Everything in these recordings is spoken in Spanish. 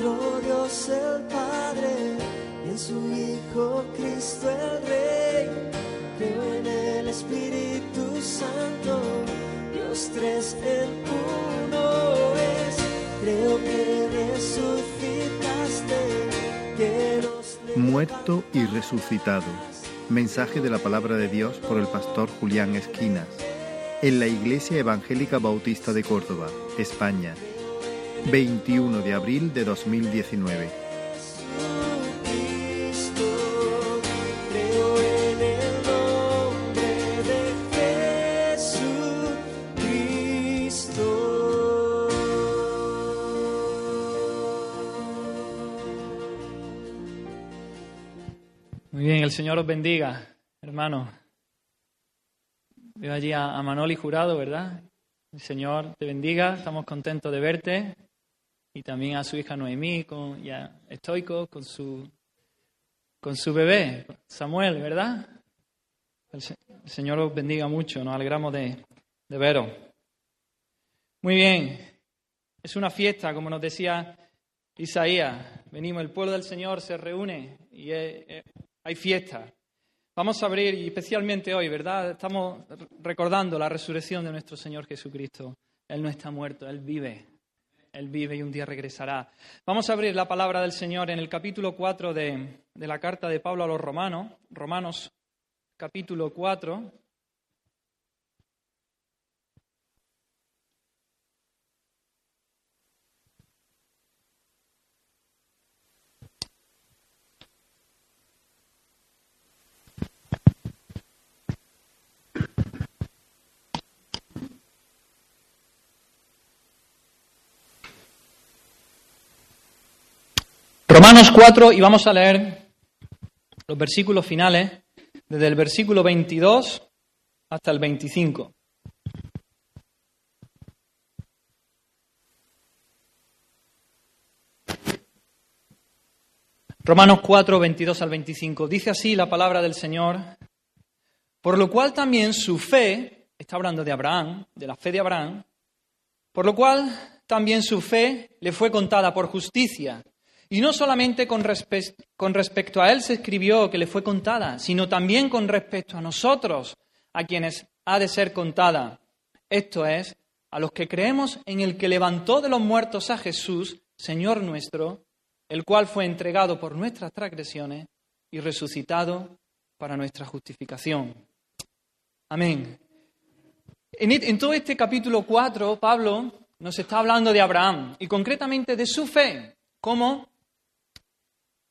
nuestro Dios el Padre y en su Hijo Cristo el Rey. Creo en el Espíritu Santo, Dios tres en uno es. Creo que resucitaste, que nos Muerto y resucitado. Mensaje de la palabra de Dios por el pastor Julián Esquinas. En la Iglesia Evangélica Bautista de Córdoba, España. 21 de abril de 2019. Jesucristo. Creo en el nombre de Jesucristo. Muy bien, el Señor os bendiga, hermano. Veo allí a Manoli Jurado, ¿verdad? El Señor te bendiga, estamos contentos de verte. Y también a su hija Noemí con, y a Estoico con su, con su bebé, Samuel, ¿verdad? El, Se- el Señor os bendiga mucho, nos alegramos de, de veros. Muy bien, es una fiesta, como nos decía Isaías. Venimos, el pueblo del Señor se reúne y hay fiesta. Vamos a abrir, y especialmente hoy, ¿verdad? Estamos recordando la resurrección de nuestro Señor Jesucristo. Él no está muerto, Él vive. Él vive y un día regresará. Vamos a abrir la palabra del Señor en el capítulo 4 de, de la carta de Pablo a los Romanos. Romanos capítulo 4. Romanos 4 y vamos a leer los versículos finales, desde el versículo 22 hasta el 25. Romanos 4, 22 al 25. Dice así la palabra del Señor, por lo cual también su fe, está hablando de Abraham, de la fe de Abraham, por lo cual también su fe le fue contada por justicia. Y no solamente con, respe- con respecto a él se escribió que le fue contada, sino también con respecto a nosotros, a quienes ha de ser contada. Esto es, a los que creemos en el que levantó de los muertos a Jesús, Señor nuestro, el cual fue entregado por nuestras transgresiones y resucitado para nuestra justificación. Amén. En, e- todo este capítulo 4, Pablo nos está hablando de Abraham y concretamente de su fe, cómo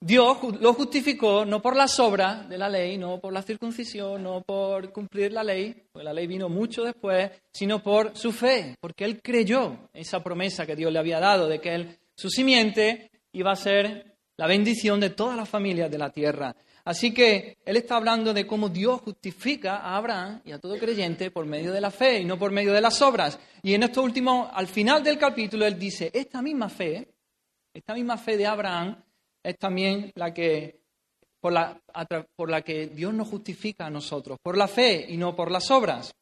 Dios lo justificó no por las obras de la ley, no por la circuncisión, no por cumplir la ley, porque la ley vino mucho después, sino por su fe, porque él creyó esa promesa que Dios le había dado de que él, su simiente iba a ser la bendición de todas las familias de la tierra. Así que él está hablando de cómo Dios justifica a Abraham y a todo creyente por medio de la fe y no por medio de las obras. Y en esto último, al final del capítulo, él dice, esta misma fe, esta misma fe de Abraham es también la que por la, por la que Dios nos justifica a nosotros, por la fe y no por las obras.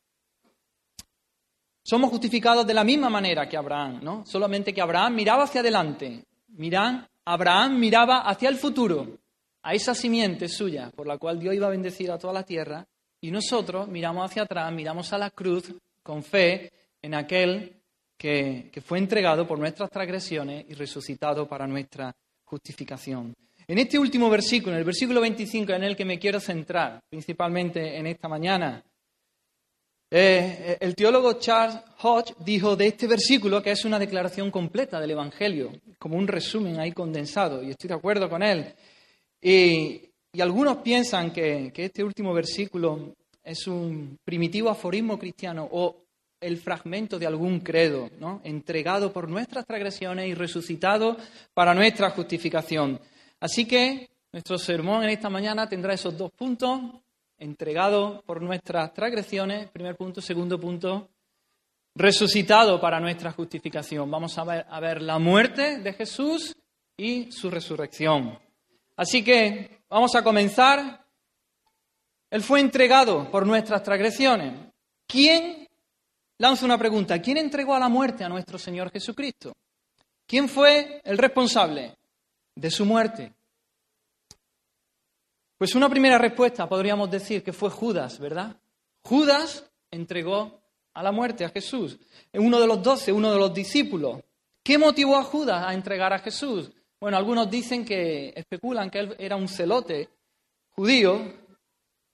Somos justificados de la misma manera que Abraham, ¿no? Solamente que Abraham miraba hacia adelante. Mirán, Abraham miraba hacia el futuro, a esa simiente suya, por la cual Dios iba a bendecir a toda la tierra, y nosotros miramos hacia atrás, miramos a la cruz con fe en aquel que, que fue entregado por nuestras transgresiones y resucitado para nuestra justificación. En este último versículo, en el versículo 25, en el que me quiero centrar, principalmente en esta mañana, eh, el teólogo Charles Hodge dijo de este versículo que es una declaración completa del Evangelio, como un resumen ahí condensado, y estoy de acuerdo con él. Y, algunos piensan que este último versículo es un primitivo aforismo cristiano o el fragmento de algún credo, ¿no? entregado por nuestras transgresiones y resucitado para nuestra justificación. Así que nuestro sermón en esta mañana tendrá esos dos puntos, entregado por nuestras transgresiones, primer punto, segundo punto, resucitado para nuestra justificación. Vamos a ver, a ver la muerte de Jesús y su resurrección. Así que vamos a comenzar. Él fue entregado por nuestras transgresiones. ¿Quién, lanzo una pregunta, quién entregó a la muerte a nuestro Señor Jesucristo? ¿Quién fue el responsable de su muerte? Pues una primera respuesta podríamos decir que fue Judas, ¿verdad? Judas entregó a la muerte a Jesús. Uno de los doce, uno de los discípulos. ¿Qué motivó a Judas a entregar a Jesús? Bueno, algunos dicen que especulan que él era un celote judío.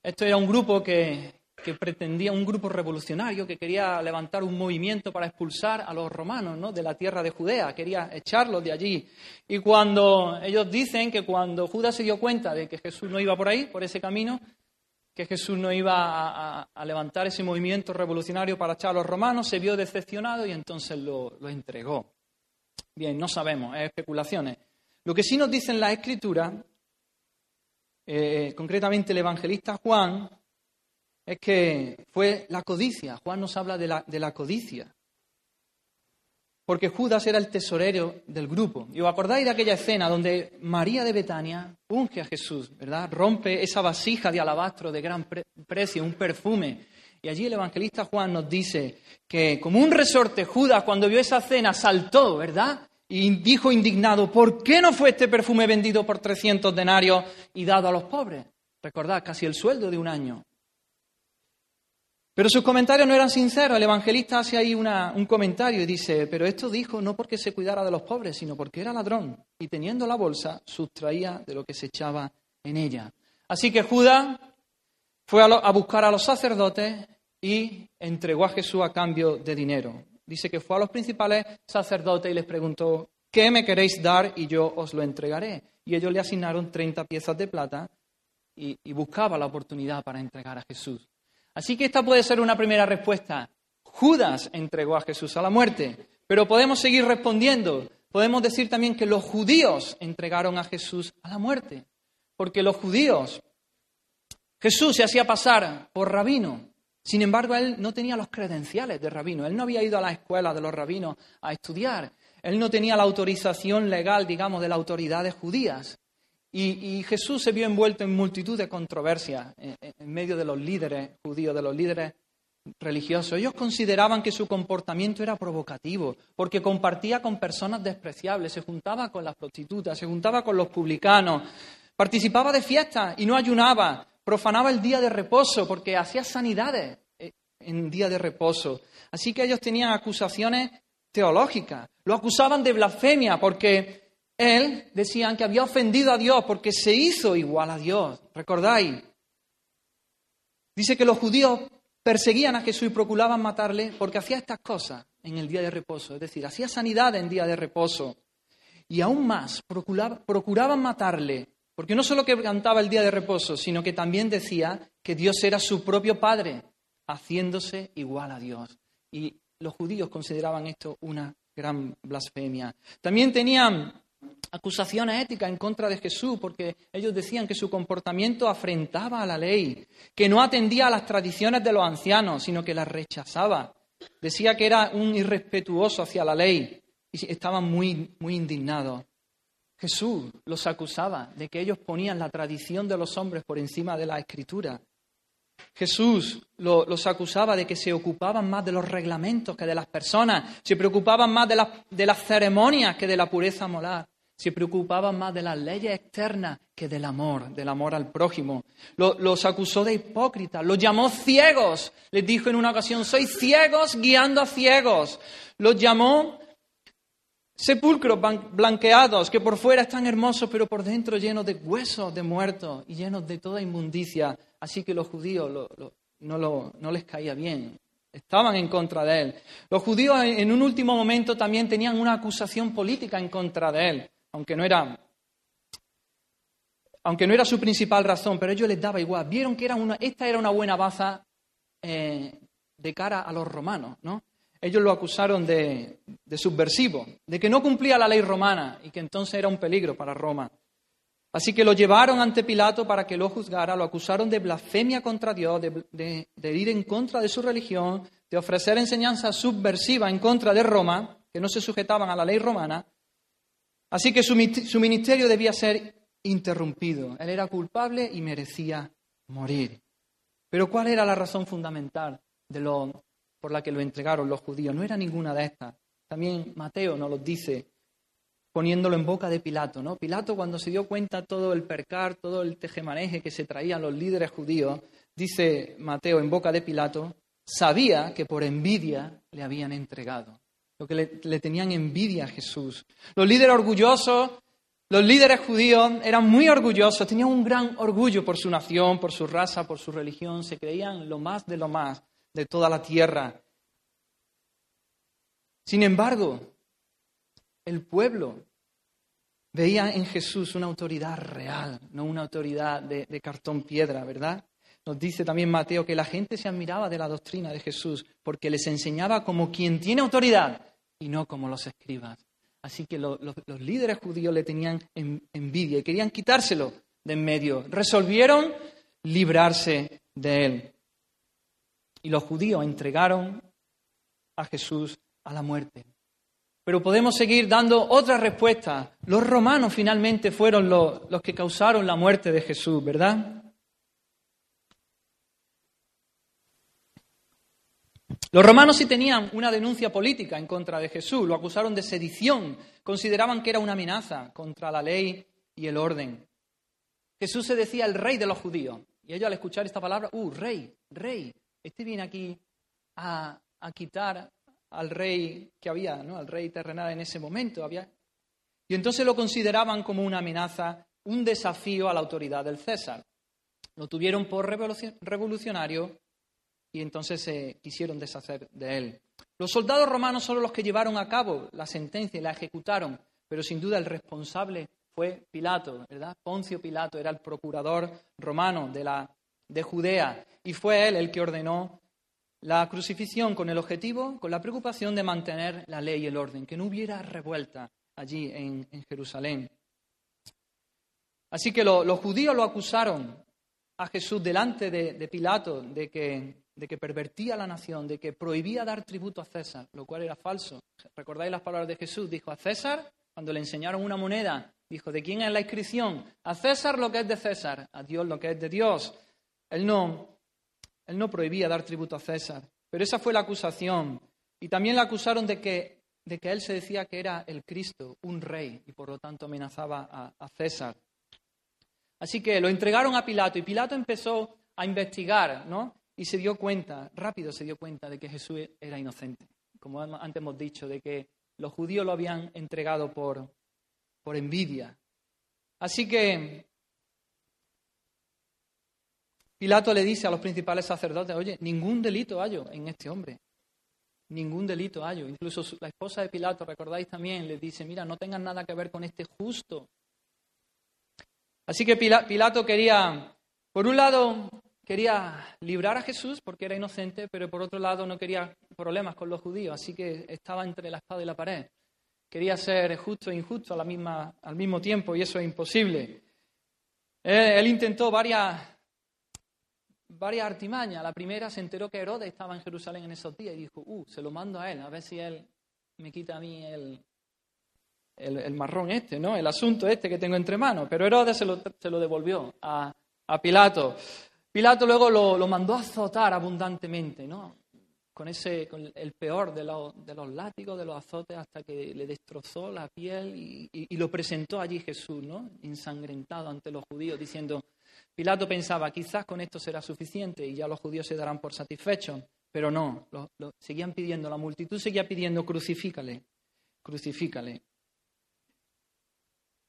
Esto era un grupo que, que pretendía, un grupo revolucionario que quería levantar un movimiento para expulsar a los romanos ¿no? de la tierra de Judea, quería echarlos de allí. Y cuando ellos dicen que cuando Judas se dio cuenta de que Jesús no iba por ahí, por ese camino, que Jesús no iba a, levantar ese movimiento revolucionario para echar a los romanos, se vio decepcionado y entonces lo, entregó. Bien, no sabemos, es especulaciones. Lo que sí nos dicen las escrituras, eh, concretamente el evangelista Juan, es que fue la codicia. Juan nos habla de la, de la codicia. Porque Judas era el tesorero del grupo. Y os acordáis de aquella escena donde María de Betania unge a Jesús, ¿verdad? Rompe esa vasija de alabastro de gran precio, un perfume. Y allí el evangelista Juan nos dice que como un resorte Judas cuando vio esa cena saltó, ¿verdad? Y dijo indignado, ¿por qué no fue este perfume vendido por 300 denarios y dado a los pobres? Recordad, casi el sueldo de un año. Pero sus comentarios no eran sinceros. El evangelista hace ahí un comentario y dice, pero esto dijo no porque se cuidara de los pobres, sino porque era ladrón y teniendo la bolsa sustraía de lo que se echaba en ella. Así que Judas fue a, buscar a los sacerdotes y entregó a Jesús a cambio de dinero. Dice que fue a los principales sacerdotes y les preguntó, ¿qué me queréis dar y yo os lo entregaré? Y ellos le asignaron 30 piezas de plata y buscaba la oportunidad para entregar a Jesús. Así que esta puede ser una primera respuesta. Judas entregó a Jesús a la muerte, pero podemos seguir respondiendo. Podemos decir también que los judíos entregaron a Jesús a la muerte, porque los judíos, Jesús se hacía pasar por rabino, sin embargo, él no tenía los credenciales de rabino, él no había ido a la escuela de los rabinos a estudiar, él no tenía la autorización legal, digamos, de las autoridades judías. Y, Jesús se vio envuelto en multitud de controversias en, medio de los líderes judíos, de los líderes religiosos. Ellos consideraban que su comportamiento era provocativo, porque compartía con personas despreciables, se juntaba con las prostitutas, se juntaba con los publicanos, participaba de fiestas y no ayunaba, profanaba el día de reposo, porque hacía sanidades eh, en día de reposo. Así que ellos tenían acusaciones teológicas. Lo acusaban de blasfemia, porque él decían que había ofendido a Dios porque se hizo igual a Dios. ¿Recordáis? Dice que los judíos perseguían a Jesús y procuraban matarle porque hacía estas cosas en el día de reposo, es decir, hacía sanidad en día de reposo. Y aún más, procuraban matarle, porque no solo que cantaba el día de reposo, sino que también decía que Dios era su propio Padre, haciéndose igual a Dios. Y los judíos consideraban esto una gran blasfemia. También tenían acusaciones éticas en contra de Jesús, porque ellos decían que su comportamiento afrentaba a la ley, que no atendía a las tradiciones de los ancianos, sino que las rechazaba. Decía que era un irrespetuoso hacia la ley y estaban muy, muy indignados. Jesús los acusaba de que ellos ponían la tradición de los hombres por encima de la escritura. Jesús los acusaba de que se ocupaban más de los reglamentos que de las personas, se preocupaban más de, de las ceremonias que de la pureza moral se preocupaban más de las leyes externas que del amor, del amor al prójimo. Los, acusó de hipócritas, los llamó ciegos. Les dijo en una ocasión, sois ciegos guiando a ciegos. Los llamó sepulcros blanqueados, que por fuera están hermosos, pero por dentro llenos de huesos de muertos y llenos de toda inmundicia. Así que los judíos no les caía bien. Estaban en contra de él. Los judíos en un último momento también tenían una acusación política en contra de él aunque no era, aunque no era su principal razón, pero ellos les daba igual. Vieron que era una, esta era una buena baza eh, de cara a los romanos, ¿no? Ellos lo acusaron de, de subversivo, de que no cumplía la ley romana y que entonces era un peligro para Roma. Así que lo llevaron ante Pilato para que lo juzgara, lo acusaron de blasfemia contra Dios, de, de, ir en contra de su religión, de ofrecer enseñanza subversiva en contra de Roma, que no se sujetaban a la ley romana, Así que su, ministerio debía ser interrumpido. Él era culpable y merecía morir. Pero ¿cuál era la razón fundamental por la que lo entregaron los judíos? No era ninguna de estas. También Mateo nos lo dice. poniéndolo en boca de Pilato, ¿no? Pilato cuando se dio cuenta todo el percar, todo el tejemaneje que se traían los líderes judíos, dice Mateo en boca de Pilato, sabía que por envidia le habían entregado, lo que le, tenían envidia a Jesús. Los líderes orgullosos, los líderes judíos eran muy orgullosos, tenían un gran orgullo por su nación, por su raza, por su religión, se creían lo más de lo más de toda la tierra. Sin embargo, el pueblo veía en Jesús una autoridad real, no una autoridad de, cartón piedra, ¿verdad? Nos dice también Mateo que la gente se admiraba de la doctrina de Jesús porque les enseñaba como quien tiene autoridad y no como los escribas. Así que lo, lo, los líderes judíos le tenían en, envidia y querían quitárselo de en medio. Resolvieron librarse de él. Y los judíos entregaron a Jesús a la muerte. Pero podemos seguir dando otra respuesta. Los romanos finalmente fueron los, que causaron la muerte de Jesús, ¿verdad? Los romanos sí tenían una denuncia política en contra de Jesús, lo acusaron de sedición, consideraban que era una amenaza contra la ley y el orden. Jesús se decía el rey de los judíos, y ellos al escuchar esta palabra, ¡uh, rey, rey! Este viene aquí a, a quitar al rey que había, ¿no? al rey terrenal en ese momento. Había... Y entonces lo consideraban como una amenaza, un desafío a la autoridad del César. Lo tuvieron por revolucionario y entonces se quisieron deshacer de él. Los soldados romanos son los que llevaron a cabo la sentencia y la ejecutaron, pero sin duda el responsable fue Pilato, ¿verdad? Poncio Pilato era el procurador romano de, la, de Judea y fue él el que ordenó la crucifixión con el objetivo, con la preocupación de mantener la ley y el orden, que no hubiera revuelta allí en, en Jerusalén. Así que lo, los judíos lo acusaron a Jesús delante de, de Pilato de que, de que, pervertía la nación, de que prohibía dar tributo a César, lo cual era falso. ¿Recordáis las palabras de Jesús? Dijo a César, cuando le enseñaron una moneda, dijo, ¿de quién es la inscripción? A César lo que es de César, a Dios lo que es de Dios. Él no, él no prohibía dar tributo a César, pero esa fue la acusación. Y también le acusaron de que, de que él se decía que era el Cristo, un rey, y por lo tanto amenazaba a César. Así que lo entregaron a Pilato y Pilato empezó a investigar, ¿no? Y se dio cuenta, rápido se dio cuenta de que Jesús era inocente. Como antes hemos dicho, de que los judíos lo habían entregado por, por envidia. Así que Pilato le dice a los principales sacerdotes, oye, ningún delito hallo en este hombre. Ningún delito hallo. Incluso la esposa de Pilato, recordáis también, le dice, mira, no tengan nada que ver con este justo. Así que Pilato quería, por un lado, quería librar a Jesús porque era inocente, pero por otro lado no quería problemas con los judíos, así que estaba entre la espada y la pared. Quería ser justo e injusto a la misma, al mismo tiempo y eso es imposible. Él, intentó varias, varias artimañas. La primera se enteró que Herodes estaba en Jerusalén en esos días y dijo, uh, se lo mando a él, a ver si él me quita a mí el, el, el marrón este, ¿no? El asunto este que tengo entre manos. Pero Herodes se lo, se lo devolvió a, a, Pilato. Pilato luego lo, lo, mandó a azotar abundantemente, ¿no? Con, ese, con el peor de, lo, de, los látigos, de los azotes, hasta que le destrozó la piel y, y, y lo presentó allí Jesús, ¿no? Ensangrentado ante los judíos, diciendo, Pilato pensaba, quizás con esto será suficiente y ya los judíos se darán por satisfechos, pero no, lo, lo, seguían pidiendo, la multitud seguía pidiendo, crucifícale, crucifícale.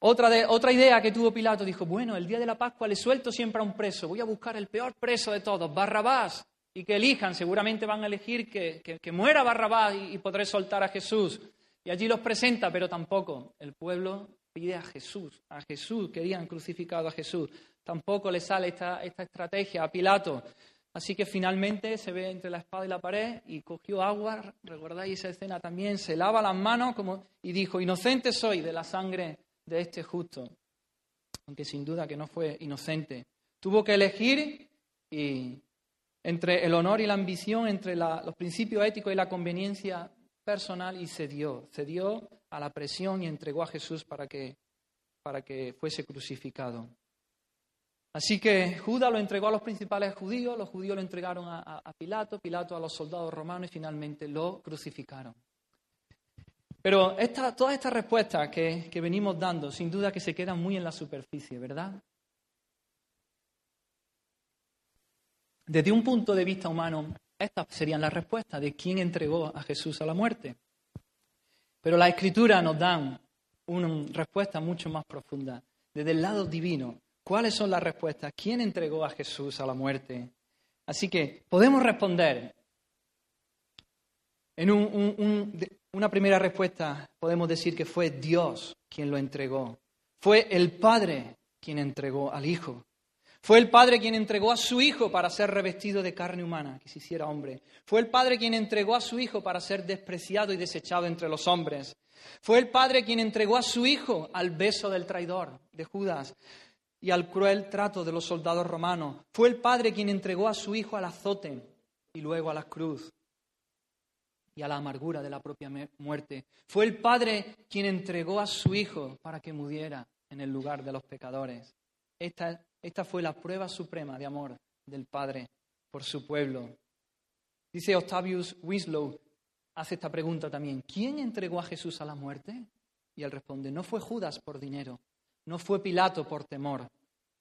Otra, de, otra idea que tuvo Pilato dijo, bueno, el día de la Pascua le suelto siempre a un preso, voy a buscar el peor preso de todos, Barrabás, y que elijan, seguramente van a elegir que, muera Barrabás y, y podré soltar a Jesús. Y allí los presenta, pero tampoco. El pueblo pide a Jesús, a Jesús, querían crucificado a Jesús. Tampoco le sale esta, esta estrategia a Pilato. Así que finalmente se ve entre la espada y la pared y cogió agua, recordáis esa escena también, se lava las manos como, y dijo, inocente soy de la sangre de este justo, aunque sin duda que no fue inocente. Tuvo que elegir y, entre el honor y la ambición, entre los principios éticos y la conveniencia personal y cedió, cedió a la presión y entregó a Jesús para que, para que fuese crucificado. Así que Judas lo entregó a los principales judíos, los judíos lo entregaron a Pilato, Pilato a los soldados romanos y finalmente lo crucificaron. Pero esta- todas estas respuestas que, venimos dando, sin duda que se quedan muy en la superficie, ¿verdad? Desde un punto de vista humano, estas serían las respuestas de quién entregó a Jesús a la muerte. Pero la Escritura nos dan una respuesta mucho más profunda. Desde el lado divino, ¿cuáles son las respuestas? ¿Quién entregó a Jesús a la muerte? Así que podemos responder. En un- una primera respuesta podemos decir que fue Dios quien lo entregó. Fue el Padre quien entregó al Hijo. Fue el Padre quien entregó a su Hijo para ser revestido de carne humana, que se hiciera hombre. Fue el Padre quien entregó a su Hijo para ser despreciado y desechado entre los hombres. Fue el Padre quien entregó a su Hijo al beso del traidor, de Judas, y al cruel trato de los soldados romanos. Fue el Padre quien entregó a su Hijo al azote y luego a la cruz y a la amargura de la propia muerte. Fue el Padre quien entregó a su Hijo para que muriera en el lugar de los pecadores. Esta, esta fue la prueba suprema de amor del Padre por su pueblo. Dice Octavius Winslow, hace esta pregunta también, ¿quién entregó a Jesús a la muerte? Y él responde, no fue Judas por dinero, no fue Pilato por temor,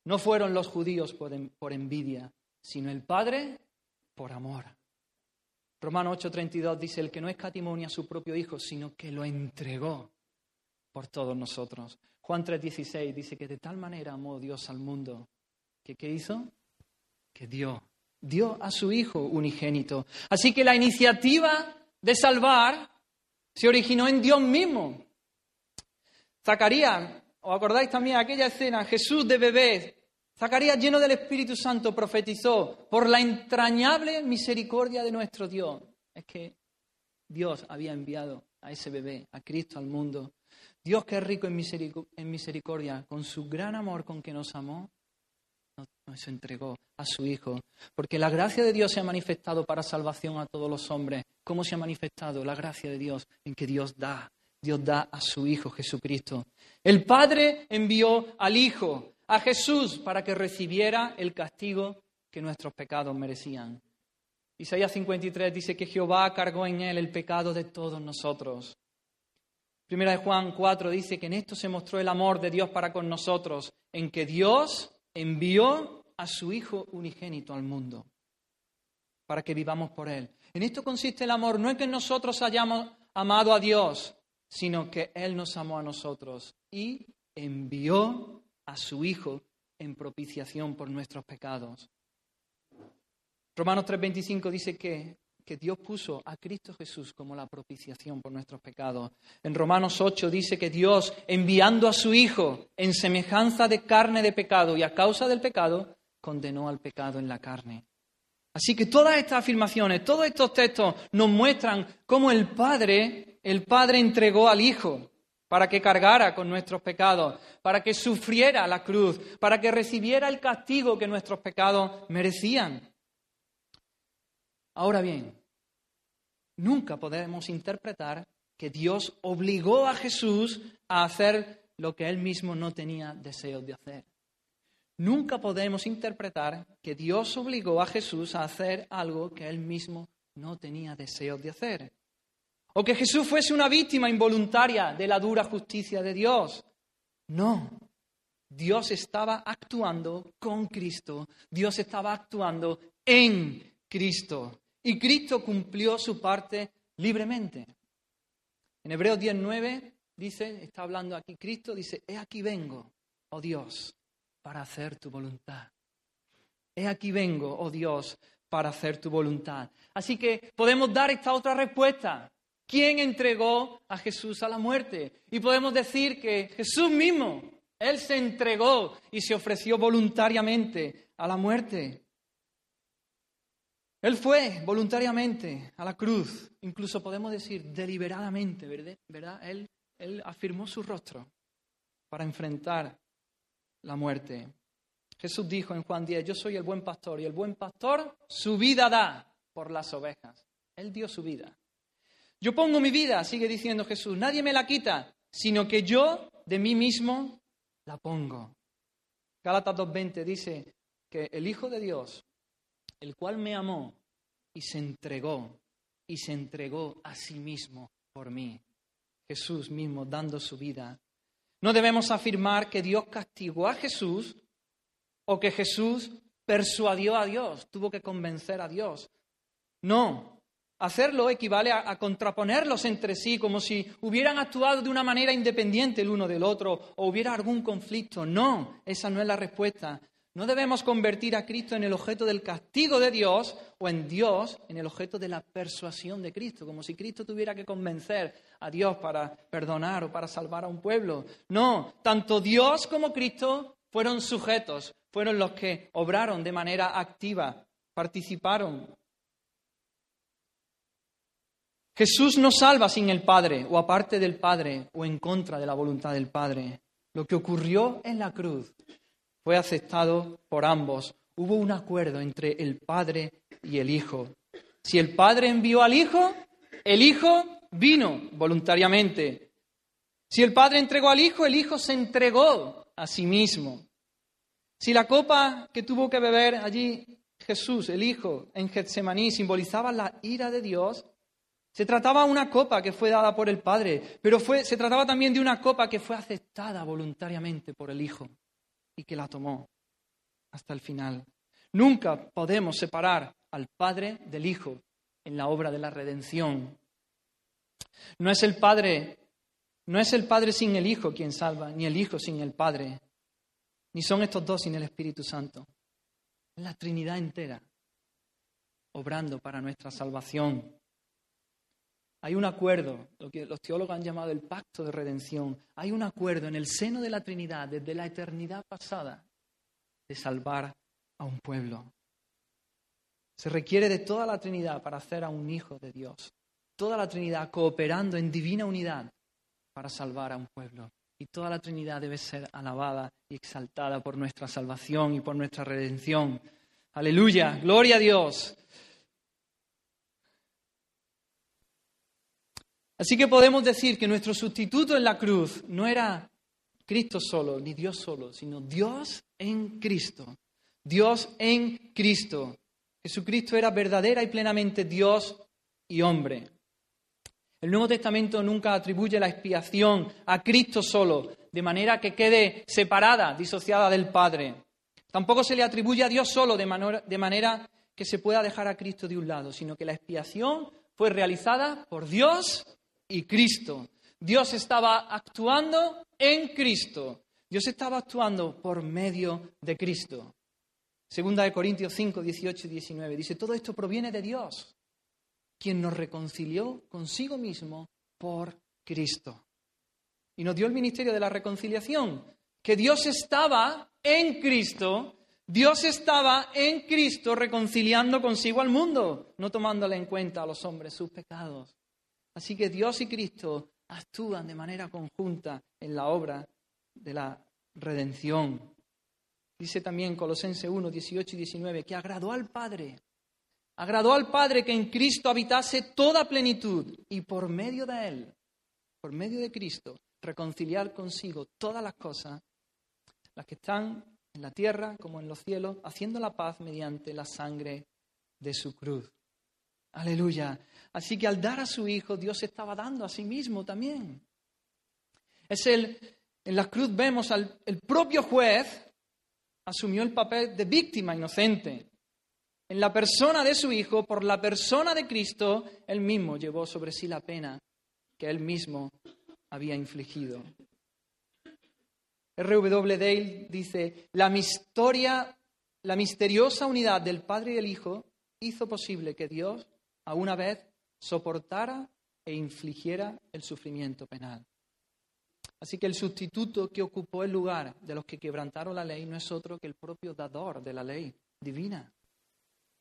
no fueron los judíos por, por envidia, sino el Padre por amor. Romano 8:32 dice, el que no escatimó ni a su propio Hijo, sino que lo entregó por todos nosotros. Juan 3:16 dice que de tal manera amó Dios al mundo, que ¿qué hizo? Que dio, dio a su Hijo unigénito. Así que la iniciativa de salvar se originó en Dios mismo. Zacarías, ¿os acordáis también aquella escena? Jesús de bebé. Zacarías, lleno del Espíritu Santo, profetizó por la entrañable misericordia de nuestro Dios. Es que Dios había enviado a ese bebé, a Cristo, al mundo. Dios que es rico en en misericordia, con su gran amor con que nos amó, nos entregó a su Hijo. Porque la gracia de Dios se ha manifestado para salvación a todos los hombres. ¿Cómo se ha manifestado la gracia de Dios? En que Dios da. Dios da a su Hijo Jesucristo. El Padre envió al Hijo, a Jesús, para que recibiera el castigo que nuestros pecados merecían. Isaías 53 dice que Jehová cargó en él el pecado de todos nosotros. Primera de Juan 4 dice que en esto se mostró el amor de Dios para con nosotros, en que Dios envió a su Hijo unigénito al mundo para que vivamos por Él. En esto consiste el amor, no es que nosotros hayamos amado a Dios, sino que Él nos amó a nosotros y envió a su Hijo en propiciación por nuestros pecados. Romanos 3:25 dice que, que Dios puso a Cristo Jesús como la propiciación por nuestros pecados. En Romanos 8 dice que Dios, enviando a su Hijo en semejanza de carne de pecado y a causa del pecado, condenó al pecado en la carne. Así que todas estas afirmaciones, todos estos textos nos muestran cómo el Padre, el Padre entregó al Hijo para que cargara con nuestros pecados, para que sufriera la cruz, para que recibiera el castigo que nuestros pecados merecían. Ahora bien, nunca podemos interpretar que Dios obligó a Jesús a hacer lo que él mismo no tenía deseos de hacer. Nunca podemos interpretar que Dios obligó a Jesús a hacer algo que él mismo no tenía deseos de hacer. O que Jesús fuese una víctima involuntaria de la dura justicia de Dios. No. Dios estaba actuando con Cristo. Dios estaba actuando en Cristo. Y Cristo cumplió su parte libremente. En Hebreos 19 dice, está hablando aquí Cristo, dice, he aquí vengo, oh Dios, para hacer tu voluntad. He aquí vengo, oh Dios, para hacer tu voluntad. Así que podemos dar esta otra respuesta. ¿Quién entregó a Jesús a la muerte? Y podemos decir que Jesús mismo, Él se entregó y se ofreció voluntariamente a la muerte. Él fue voluntariamente a la cruz, incluso podemos decir deliberadamente, ¿verdad? él afirmó su rostro para enfrentar la muerte. Jesús dijo en Juan 10, yo soy el buen pastor y el buen pastor su vida da por las ovejas. Él dio su vida. Yo pongo mi vida, sigue diciendo Jesús, nadie me la quita, sino que yo de mí mismo la pongo. Gálatas 2.20 dice que el Hijo de Dios, el cual me amó y se entregó, y se entregó a sí mismo por mí. Jesús mismo dando su vida. No debemos afirmar que Dios castigó a Jesús o que Jesús persuadió a Dios, tuvo que convencer a Dios. No, hacerlo equivale a, contraponerlos entre sí, como si hubieran actuado de una manera independiente el uno del otro o hubiera algún conflicto. No, esa no es la respuesta. No debemos convertir a Cristo en el objeto del castigo de Dios o en Dios en el objeto de la persuasión de Cristo, como si Cristo tuviera que convencer a Dios para perdonar o para salvar a un pueblo. No, tanto Dios como Cristo fueron sujetos, fueron los que obraron de manera activa, participaron. Jesús no salva sin el Padre o aparte del Padre o en contra de la voluntad del Padre. Lo que ocurrió en la cruz fue aceptado por ambos. Hubo un acuerdo entre el Padre y el Hijo. Si el Padre envió al Hijo, el Hijo vino voluntariamente. Si el Padre entregó al Hijo, el Hijo se entregó a sí mismo. Si la copa que tuvo que beber allí Jesús, el Hijo, en Getsemaní, simbolizaba la ira de Dios, se trataba de una copa que fue dada por el Padre, pero fue, se trataba también de una copa que fue aceptada voluntariamente por el Hijo y que la tomó hasta el final. Nunca podemos separar al Padre del Hijo en la obra de la redención. No es el Padre, no es el Padre sin el Hijo quien salva, ni el Hijo sin el Padre, ni son estos dos sin el Espíritu Santo. Es la Trinidad entera obrando para nuestra salvación. Hay un acuerdo, lo que los teólogos han llamado el pacto de redención. Hay un acuerdo en el seno de la Trinidad desde la eternidad pasada de salvar a un pueblo. Se requiere de toda la Trinidad para hacer a un hijo de Dios. Toda la Trinidad cooperando en divina unidad para salvar a un pueblo. Y toda la Trinidad debe ser alabada y exaltada por nuestra salvación y por nuestra redención. Aleluya, gloria a Dios. Así que podemos decir que nuestro sustituto en la cruz no era Cristo solo, ni Dios solo, sino Dios en Cristo. Dios en Cristo. Jesucristo era verdadera y plenamente Dios y hombre. El Nuevo Testamento nunca atribuye la expiación a Cristo solo, de manera que quede separada, disociada del Padre. Tampoco se le atribuye a Dios solo, de manera, que se pueda dejar a Cristo de un lado, sino que la expiación fue realizada por Dios y Cristo. Dios estaba actuando en Cristo. Dios estaba actuando por medio de Cristo. Segunda de Corintios 5, 18 y 19 dice, todo esto proviene de Dios, quien nos reconcilió consigo mismo por Cristo. Y nos dio el ministerio de la reconciliación, que Dios estaba en Cristo, Dios estaba en Cristo reconciliando consigo al mundo, no tomándole en cuenta a los hombres sus pecados. Así que Dios y Cristo actúan de manera conjunta en la obra de la redención. Dice también Colosense 1, 18 y 19, que agradó al Padre, agradó al Padre que en Cristo habitase toda plenitud y por medio de Él, por medio de Cristo, reconciliar consigo todas las cosas, las que están en la tierra como en los cielos, haciendo la paz mediante la sangre de su cruz. Aleluya. Así que al dar a su hijo, Dios estaba dando a sí mismo también. Es el, en la cruz vemos al el propio juez asumió el papel de víctima inocente. En la persona de su hijo, por la persona de Cristo, él mismo llevó sobre sí la pena que él mismo había infligido. R.W. Dale dice, la, la misteriosa unidad del Padre y del Hijo hizo posible que Dios a una vez soportara e infligiera el sufrimiento penal. Así que el sustituto que ocupó el lugar de los que quebrantaron la ley no es otro que el propio dador de la ley divina.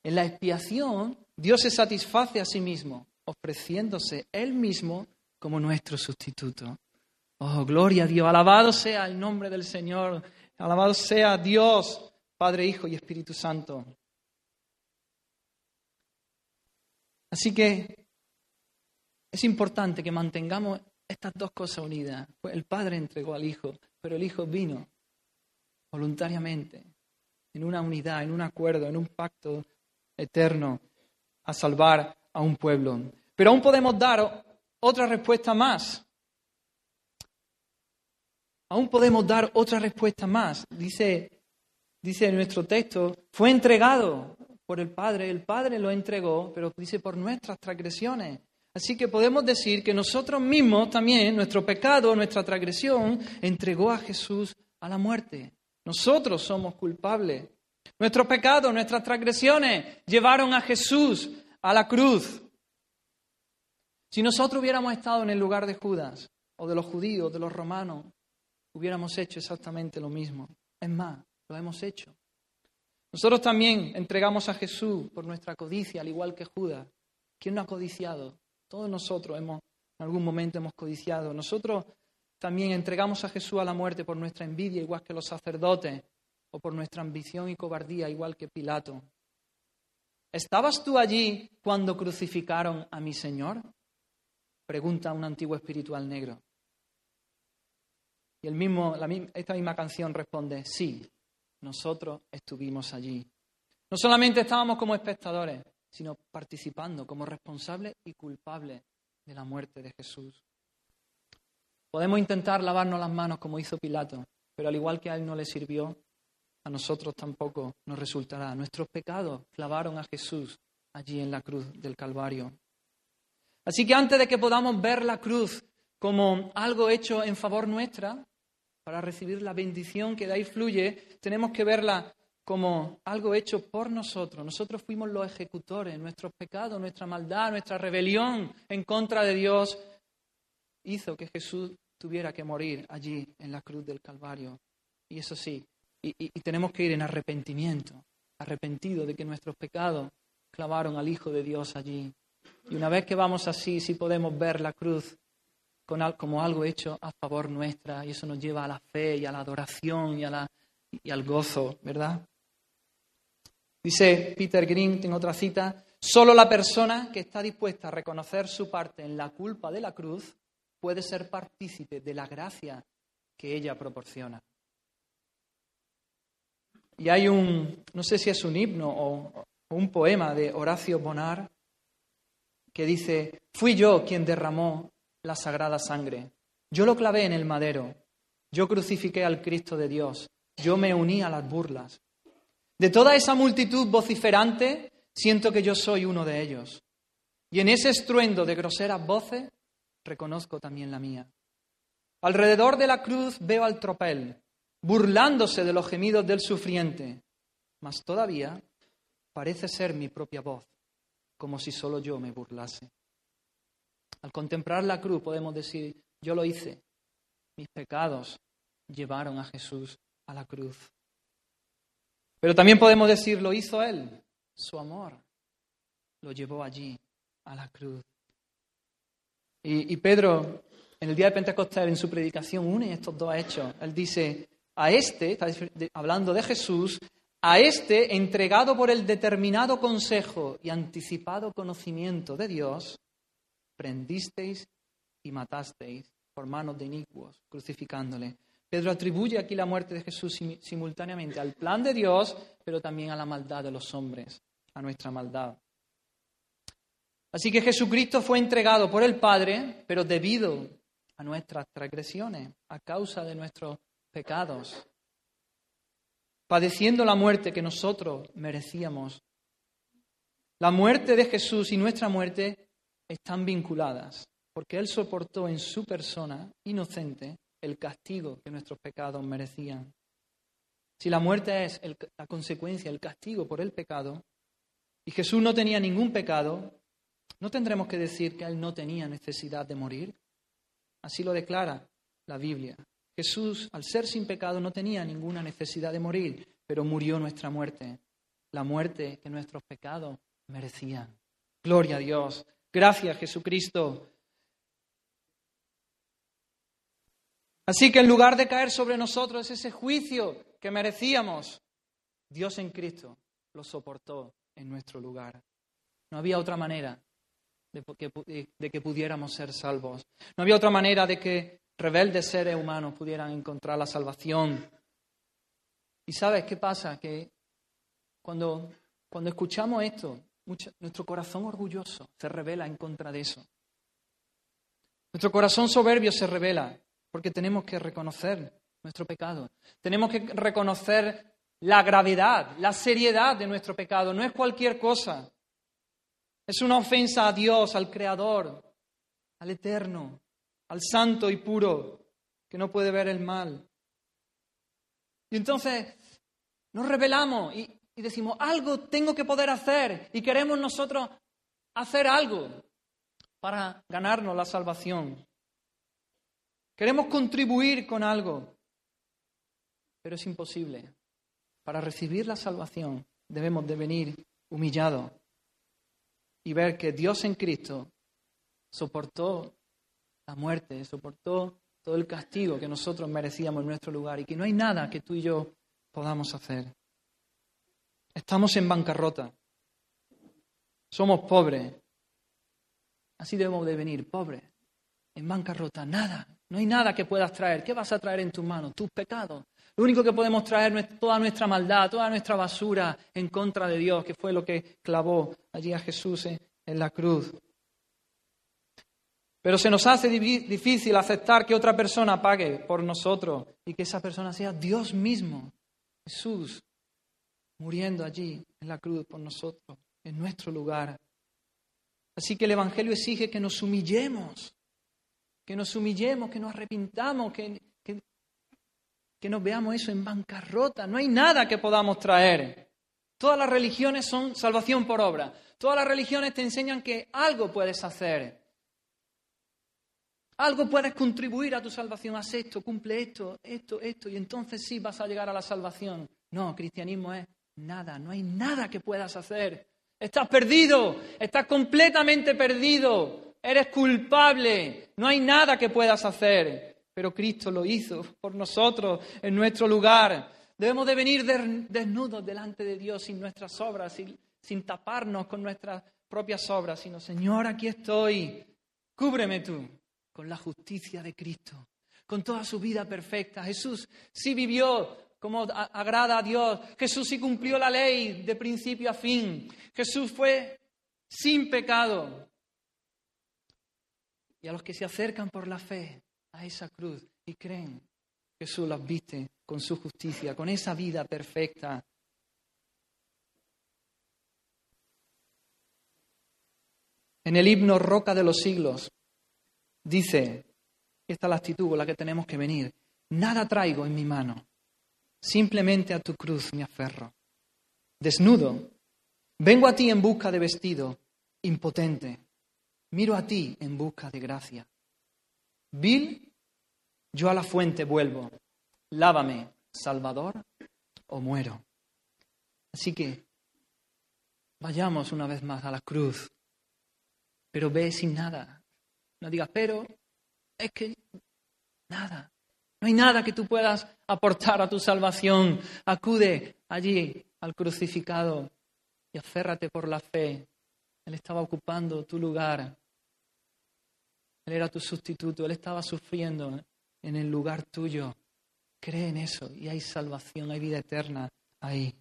En la expiación, Dios se satisface a sí mismo, ofreciéndose Él mismo como nuestro sustituto. Oh, gloria a Dios, alabado sea el nombre del Señor, alabado sea Dios, Padre, Hijo y Espíritu Santo. Así que es importante que mantengamos estas dos cosas unidas. El Padre entregó al Hijo, pero el Hijo vino voluntariamente, en una unidad, en un acuerdo, en un pacto eterno, a salvar a un pueblo. Pero aún podemos dar otra respuesta más. aún podemos dar otra respuesta más. Dice, dice en nuestro texto, fue entregado por el Padre, el Padre lo entregó, pero dice por nuestras transgresiones. Así que podemos decir que nosotros mismos también, nuestro pecado, nuestra transgresión, entregó a Jesús a la muerte. Nosotros somos culpables. Nuestros pecados, nuestras transgresiones llevaron a Jesús a la cruz. Si nosotros hubiéramos estado en el lugar de Judas, o de los judíos, de los romanos, hubiéramos hecho exactamente lo mismo. Es más, lo hemos hecho. Nosotros también entregamos a Jesús por nuestra codicia, al igual que Judas. ¿Quién no ha codiciado? Todos nosotros hemos, en algún momento hemos codiciado. Nosotros también entregamos a Jesús a la muerte por nuestra envidia, igual que los sacerdotes, o por nuestra ambición y cobardía, igual que Pilato. ¿Estabas tú allí cuando crucificaron a mi Señor? Pregunta un antiguo espiritual negro. Y el mismo, esta misma canción responde, sí, nosotros estuvimos allí. No solamente estábamos como espectadores, sino participando como responsables y culpables de la muerte de Jesús. Podemos intentar lavarnos las manos como hizo Pilato, pero al igual que a él no le sirvió, a nosotros tampoco nos resultará. Nuestros pecados clavaron a Jesús allí en la cruz del Calvario. Así que antes de que podamos ver la cruz como algo hecho en favor nuestra, para recibir la bendición que de ahí fluye, tenemos que verla como algo hecho por nosotros. Nosotros fuimos los ejecutores, nuestros pecados, nuestra maldad, nuestra rebelión en contra de Dios hizo que Jesús tuviera que morir allí en la cruz del Calvario. Y eso sí, y, tenemos que ir en arrepentimiento, arrepentido de que nuestros pecados clavaron al Hijo de Dios allí. Y una vez que vamos así, sí podemos ver la cruz como algo hecho a favor nuestra y eso nos lleva a la fe y a la adoración y, a la, y al gozo, ¿verdad? Dice Peter Green en otra cita, solo la persona que está dispuesta a reconocer su parte en la culpa de la cruz puede ser partícipe de la gracia que ella proporciona. Y hay un, no sé si es un himno o, un poema de Horacio Bonar que dice, fui yo quien derramó la sagrada sangre. Yo lo clavé en el madero. Yo crucifiqué al Cristo de Dios. Yo me uní a las burlas. De toda esa multitud vociferante, siento que yo soy uno de ellos. Y en ese estruendo de groseras voces, reconozco también la mía. Alrededor de la cruz veo al tropel, burlándose de los gemidos del sufriente, mas todavía parece ser mi propia voz, como si solo yo me burlase. Al contemplar la cruz podemos decir, yo lo hice, mis pecados llevaron a Jesús a la cruz. Pero también podemos decir, lo hizo Él, su amor lo llevó allí, a la cruz. Y, Pedro, en el día de Pentecostés, en su predicación, une estos dos hechos. Él dice, a este, está hablando de Jesús, a este, entregado por el determinado consejo y anticipado conocimiento de Dios, prendisteis y matasteis por manos de inicuos, crucificándole. Pedro atribuye aquí la muerte de Jesús simultáneamente al plan de Dios, pero también a la maldad de los hombres, a nuestra maldad. Así que Jesucristo fue entregado por el Padre, pero debido a nuestras transgresiones, a causa de nuestros pecados, padeciendo la muerte que nosotros merecíamos. La muerte de Jesús y nuestra muerte están vinculadas, porque Él soportó en su persona inocente el castigo que nuestros pecados merecían. Si la muerte es la consecuencia, el castigo por el pecado, y Jesús no tenía ningún pecado, ¿no tendremos que decir que Él no tenía necesidad de morir? Así lo declara la Biblia. Jesús, al ser sin pecado, no tenía ninguna necesidad de morir, pero murió nuestra muerte, la muerte que nuestros pecados merecían. Gloria a Dios. Gracias, Jesucristo. Así que en lugar de caer sobre nosotros ese juicio que merecíamos, Dios en Cristo lo soportó en nuestro lugar. No había otra manera de que, pudiéramos ser salvos. No había otra manera de que rebeldes seres humanos pudieran encontrar la salvación. ¿Y sabes qué pasa? Que cuando, cuando escuchamos esto, nuestro corazón orgulloso se revela en contra de eso. Nuestro corazón soberbio se revela porque tenemos que reconocer nuestro pecado. Tenemos que reconocer la gravedad, la seriedad de nuestro pecado. No es cualquier cosa. Es una ofensa a Dios, al Creador, al Eterno, al Santo y puro, que no puede ver el mal. Y entonces nos rebelamos y, y decimos, algo tengo que poder hacer y queremos nosotros hacer algo para ganarnos la salvación. Queremos contribuir con algo, pero es imposible. Para recibir la salvación debemos de venir humillados y ver que Dios en Cristo soportó la muerte, soportó todo el castigo que nosotros merecíamos en nuestro lugar y que no hay nada que tú y yo podamos hacer. Estamos en bancarrota. Somos pobres. Así debemos de venir, pobres, en bancarrota. Nada, no hay nada que puedas traer. ¿Qué vas a traer en tus manos? Tus pecados. Lo único que podemos traer es toda nuestra maldad, toda nuestra basura en contra de Dios, que fue lo que clavó allí a Jesús en, la cruz. Pero se nos hace difícil aceptar que otra persona pague por nosotros y que esa persona sea Dios mismo, Jesús, muriendo allí en la cruz por nosotros, en nuestro lugar. Así que el Evangelio exige que nos humillemos, que nos humillemos, que nos arrepintamos, que, que, nos veamos eso en bancarrota. No hay nada que podamos traer. Todas las religiones son salvación por obra. Todas las religiones te enseñan que algo puedes hacer. Algo puedes contribuir a tu salvación. Haz esto, cumple esto, esto, esto, y entonces sí vas a llegar a la salvación. No, cristianismo es nada, no hay nada que puedas hacer. Estás perdido, estás completamente perdido, eres culpable, no hay nada que puedas hacer. Pero Cristo lo hizo por nosotros en nuestro lugar. Debemos de venir desnudos delante de Dios sin nuestras obras, sin, taparnos con nuestras propias obras, sino Señor, aquí estoy, cúbreme tú con la justicia de Cristo, con toda su vida perfecta. Jesús sí vivió como agrada a Dios. Jesús sí cumplió la ley de principio a fin. Jesús fue sin pecado. Y a los que se acercan por la fe a esa cruz y creen, Jesús los viste con su justicia, con esa vida perfecta. En el himno Roca de los siglos dice, esta es la actitud con la que tenemos que venir, nada traigo en mi mano, simplemente a tu cruz me aferro. Desnudo, vengo a ti en busca de vestido, impotente, miro a ti en busca de gracia. Vil, yo a la fuente vuelvo, lávame, Salvador, o muero. Así que vayamos una vez más a la cruz, pero ve sin nada. No digas, pero es que nada, no hay nada que tú puedas aportar a tu salvación. Acude allí al crucificado y aférrate por la fe. Él estaba ocupando tu lugar. Él era tu sustituto. Él estaba sufriendo en el lugar tuyo. Cree en eso y hay salvación, hay vida eterna ahí.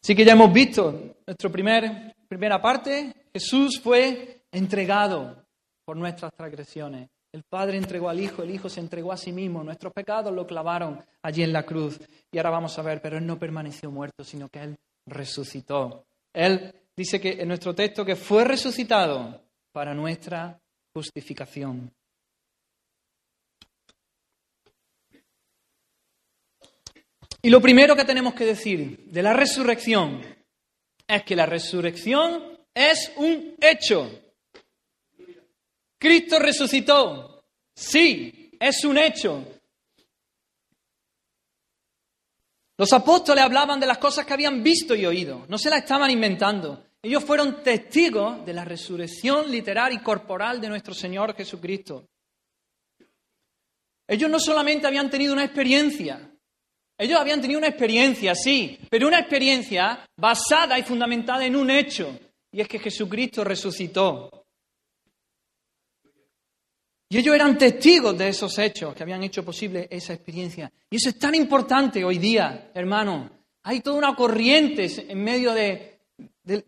Así que ya hemos visto nuestra primer, primera parte. Jesús fue entregado por nuestras transgresiones. El Padre entregó al Hijo, el Hijo se entregó a sí mismo, nuestros pecados lo clavaron allí en la cruz. Y ahora vamos a ver, pero Él no permaneció muerto, sino que Él resucitó. Él dice que en nuestro texto que fue resucitado para nuestra justificación. Y lo primero que tenemos que decir de la resurrección es que la resurrección es un hecho. Cristo resucitó. Sí, es un hecho. Los apóstoles hablaban de las cosas que habían visto y oído, no se las estaban inventando. Ellos fueron testigos de la resurrección literal y corporal de nuestro Señor Jesucristo. Ellos no solamente habían tenido una experiencia, ellos habían tenido una experiencia, sí, pero una experiencia basada y fundamentada en un hecho, y es que Jesucristo resucitó. Y ellos eran testigos de esos hechos que habían hecho posible esa experiencia. Y eso es tan importante hoy día, hermano. Hay toda una corriente en medio de, de,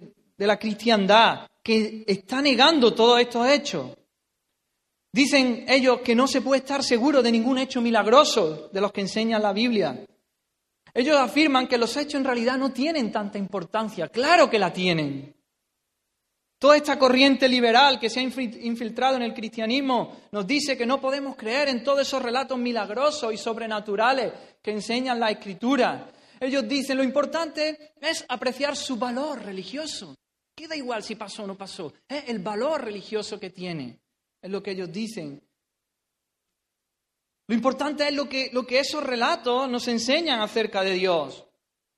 la cristiandad que está negando todos estos hechos. Dicen ellos que no se puede estar seguro de ningún hecho milagroso de los que enseña la Biblia. Ellos afirman que los hechos en realidad no tienen tanta importancia. Claro que la tienen. Toda esta corriente liberal que se ha infiltrado en el cristianismo nos dice que no podemos creer en todos esos relatos milagrosos y sobrenaturales que enseñan la escritura. Ellos dicen lo importante es apreciar su valor religioso. Queda igual si pasó o no pasó. Es el valor religioso que tiene. Es lo que ellos dicen. Lo importante es lo que, lo que esos relatos nos enseñan acerca de Dios.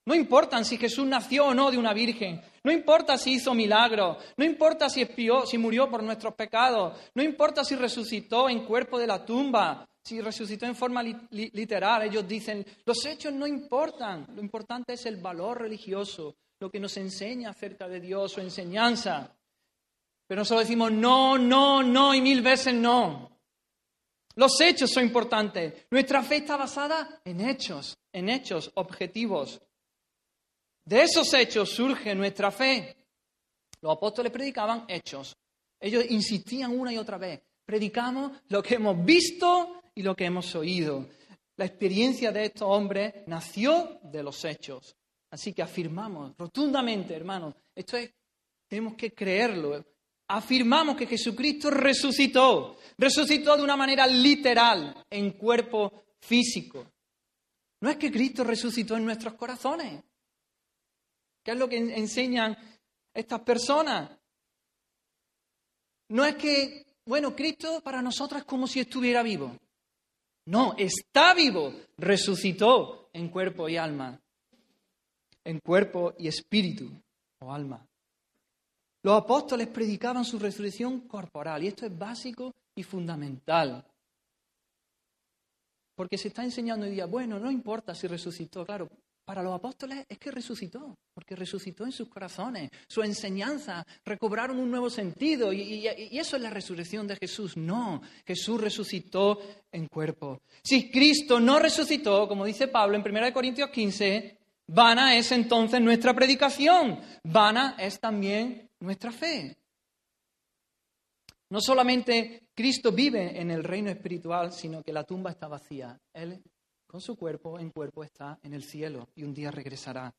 No importa si Jesús nació o no de una virgen. No importa si hizo milagros. No importa si espió, si murió por nuestros pecados. No importa si resucitó en cuerpo de la tumba. Si resucitó en forma literal. Ellos dicen, los hechos no importan. Lo importante es el valor religioso, lo que nos enseña acerca de Dios, su enseñanza. Pero nosotros decimos no, no, no y mil veces no. Los hechos son importantes. Nuestra fe está basada en hechos, en hechos objetivos. De esos hechos surge nuestra fe. Los apóstoles predicaban hechos. Ellos insistían una y otra vez. Predicamos lo que hemos visto y lo que hemos oído. La experiencia de estos hombres nació de los hechos. Así que afirmamos rotundamente, hermanos, esto es, tenemos que creerlo. Afirmamos que Jesucristo resucitó, resucitó de una manera literal, en cuerpo físico. No es que Cristo resucitó en nuestros corazones, ¿Qué es lo que enseñan estas personas? No es que, bueno, Cristo para nosotros es como si estuviera vivo. No, está vivo, resucitó en cuerpo y alma, en cuerpo y espíritu o alma. Los apóstoles predicaban su resurrección corporal y esto es básico y fundamental. Porque se está enseñando hoy día, bueno, no importa si resucitó, claro, para los apóstoles es que resucitó, porque resucitó en sus corazones. Su enseñanza recobraron un nuevo sentido y, eso es la resurrección de Jesús. No, Jesús resucitó en cuerpo. Si Cristo no resucitó, como dice Pablo en 1 Corintios 15, vana es entonces nuestra predicación, vana es también nuestra fe. No solamente Cristo vive en el reino espiritual, sino que la tumba está vacía. Él con su cuerpo en cuerpo está en el cielo y un día regresará.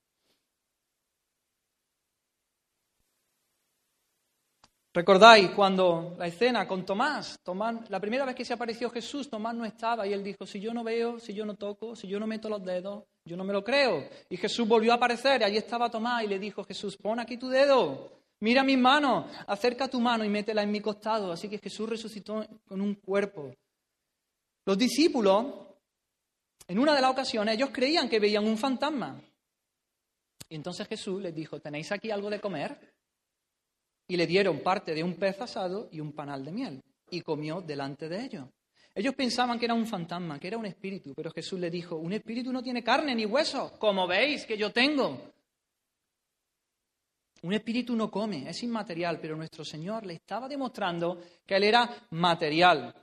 ¿Recordáis cuando la escena con Tomás, Tomás, la primera vez que se apareció Jesús, Tomás no estaba y él dijo, si yo no veo, si yo no toco, si yo no meto los dedos, yo no me lo creo. Y Jesús volvió a aparecer y allí estaba Tomás y le dijo, Jesús, pon aquí tu dedo, mira mis manos, acerca tu mano y métela en mi costado. Así que Jesús resucitó con un cuerpo. Los discípulos en una de las ocasiones ellos creían que veían un fantasma. Y entonces Jesús les dijo, ¿tenéis aquí algo de comer? Y le dieron parte de un pez asado y un panal de miel. Y comió delante de ellos. Ellos pensaban que era un fantasma, que era un espíritu, pero Jesús le dijo, un espíritu no tiene carne ni hueso, como veis que yo tengo. Un espíritu no come, es inmaterial, pero nuestro Señor le estaba demostrando que Él era material.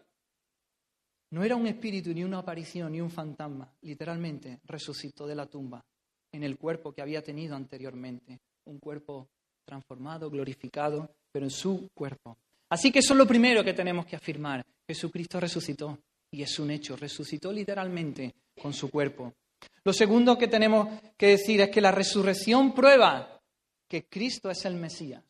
No era un espíritu, ni una aparición, ni un fantasma. Literalmente resucitó de la tumba en el cuerpo que había tenido anteriormente. Un cuerpo transformado, glorificado, pero en su cuerpo. Así que eso es lo primero que tenemos que afirmar. Jesucristo resucitó y es un hecho. Resucitó literalmente con su cuerpo. Lo segundo que tenemos que decir es que la resurrección prueba que Cristo es el Mesías,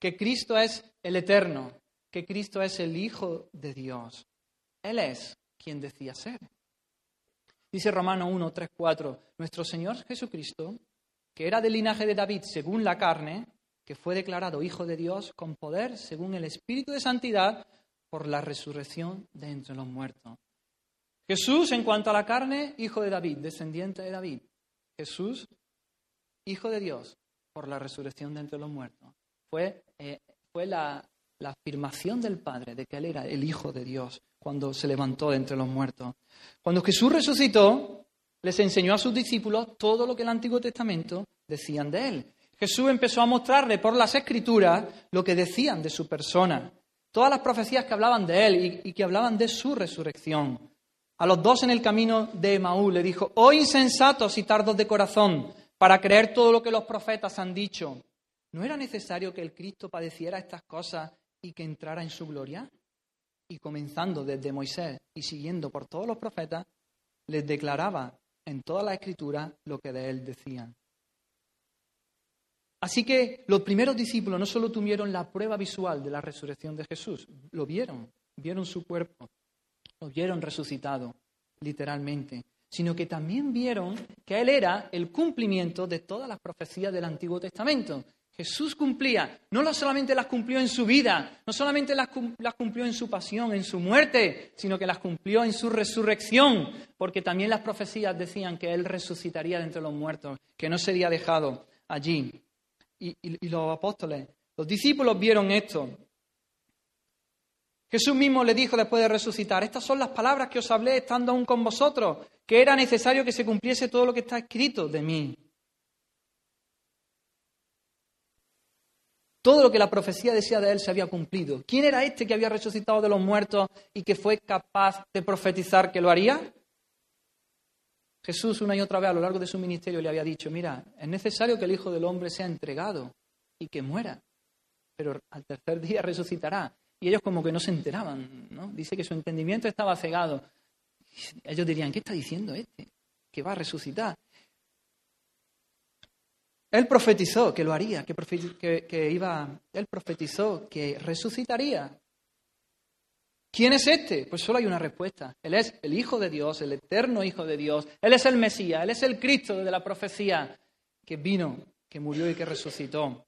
que Cristo es el Eterno, que Cristo es el Hijo de Dios. Él es quien decía ser. Dice Romano 1, 3, 4, nuestro Señor Jesucristo, que era del linaje de David según la carne, que fue declarado Hijo de Dios con poder según el Espíritu de Santidad por la resurrección de entre los muertos. Jesús, en cuanto a la carne, Hijo de David, descendiente de David. Jesús, Hijo de Dios, por la resurrección de entre los muertos. Fue, eh, fue la, la afirmación del Padre de que Él era el Hijo de Dios cuando se levantó de entre los muertos. Cuando Jesús resucitó, les enseñó a sus discípulos todo lo que el Antiguo Testamento decían de él. Jesús empezó a mostrarle por las escrituras lo que decían de su persona, todas las profecías que hablaban de él y, que hablaban de su resurrección. A los dos en el camino de Emaú le dijo, oh insensatos y tardos de corazón, para creer todo lo que los profetas han dicho. ¿No era necesario que el Cristo padeciera estas cosas y que entrara en su gloria? y comenzando desde Moisés y siguiendo por todos los profetas, les declaraba en toda la escritura lo que de él decían. Así que los primeros discípulos no solo tuvieron la prueba visual de la resurrección de Jesús, lo vieron, vieron su cuerpo, lo vieron resucitado, literalmente, sino que también vieron que Él era el cumplimiento de todas las profecías del Antiguo Testamento. Jesús cumplía, no solamente las cumplió en su vida, no solamente las, cumplió en su pasión, en su muerte, sino que las cumplió en su resurrección, porque también las profecías decían que Él resucitaría de entre los muertos, que no sería dejado allí. Y, los apóstoles, los discípulos vieron esto. Jesús mismo le dijo después de resucitar, estas son las palabras que os hablé estando aún con vosotros, que era necesario que se cumpliese todo lo que está escrito de mí. Todo lo que la profecía decía de él se había cumplido. ¿Quién era este que había resucitado de los muertos y que fue capaz de profetizar que lo haría? Jesús una y otra vez a lo largo de su ministerio le había dicho, mira, es necesario que el Hijo del Hombre sea entregado y que muera, pero al tercer día resucitará. Y ellos como que no se enteraban, ¿no? Dice que su entendimiento estaba cegado. Ellos dirían, ¿qué está diciendo este? Que va a resucitar. Él profetizó que lo haría, que, iba, él profetizó que resucitaría. ¿Quién es este? Pues solo hay una respuesta. Él es el Hijo de Dios, el eterno Hijo de Dios. Él es el Mesías, Él es el Cristo de la profecía que vino, que murió y que resucitó.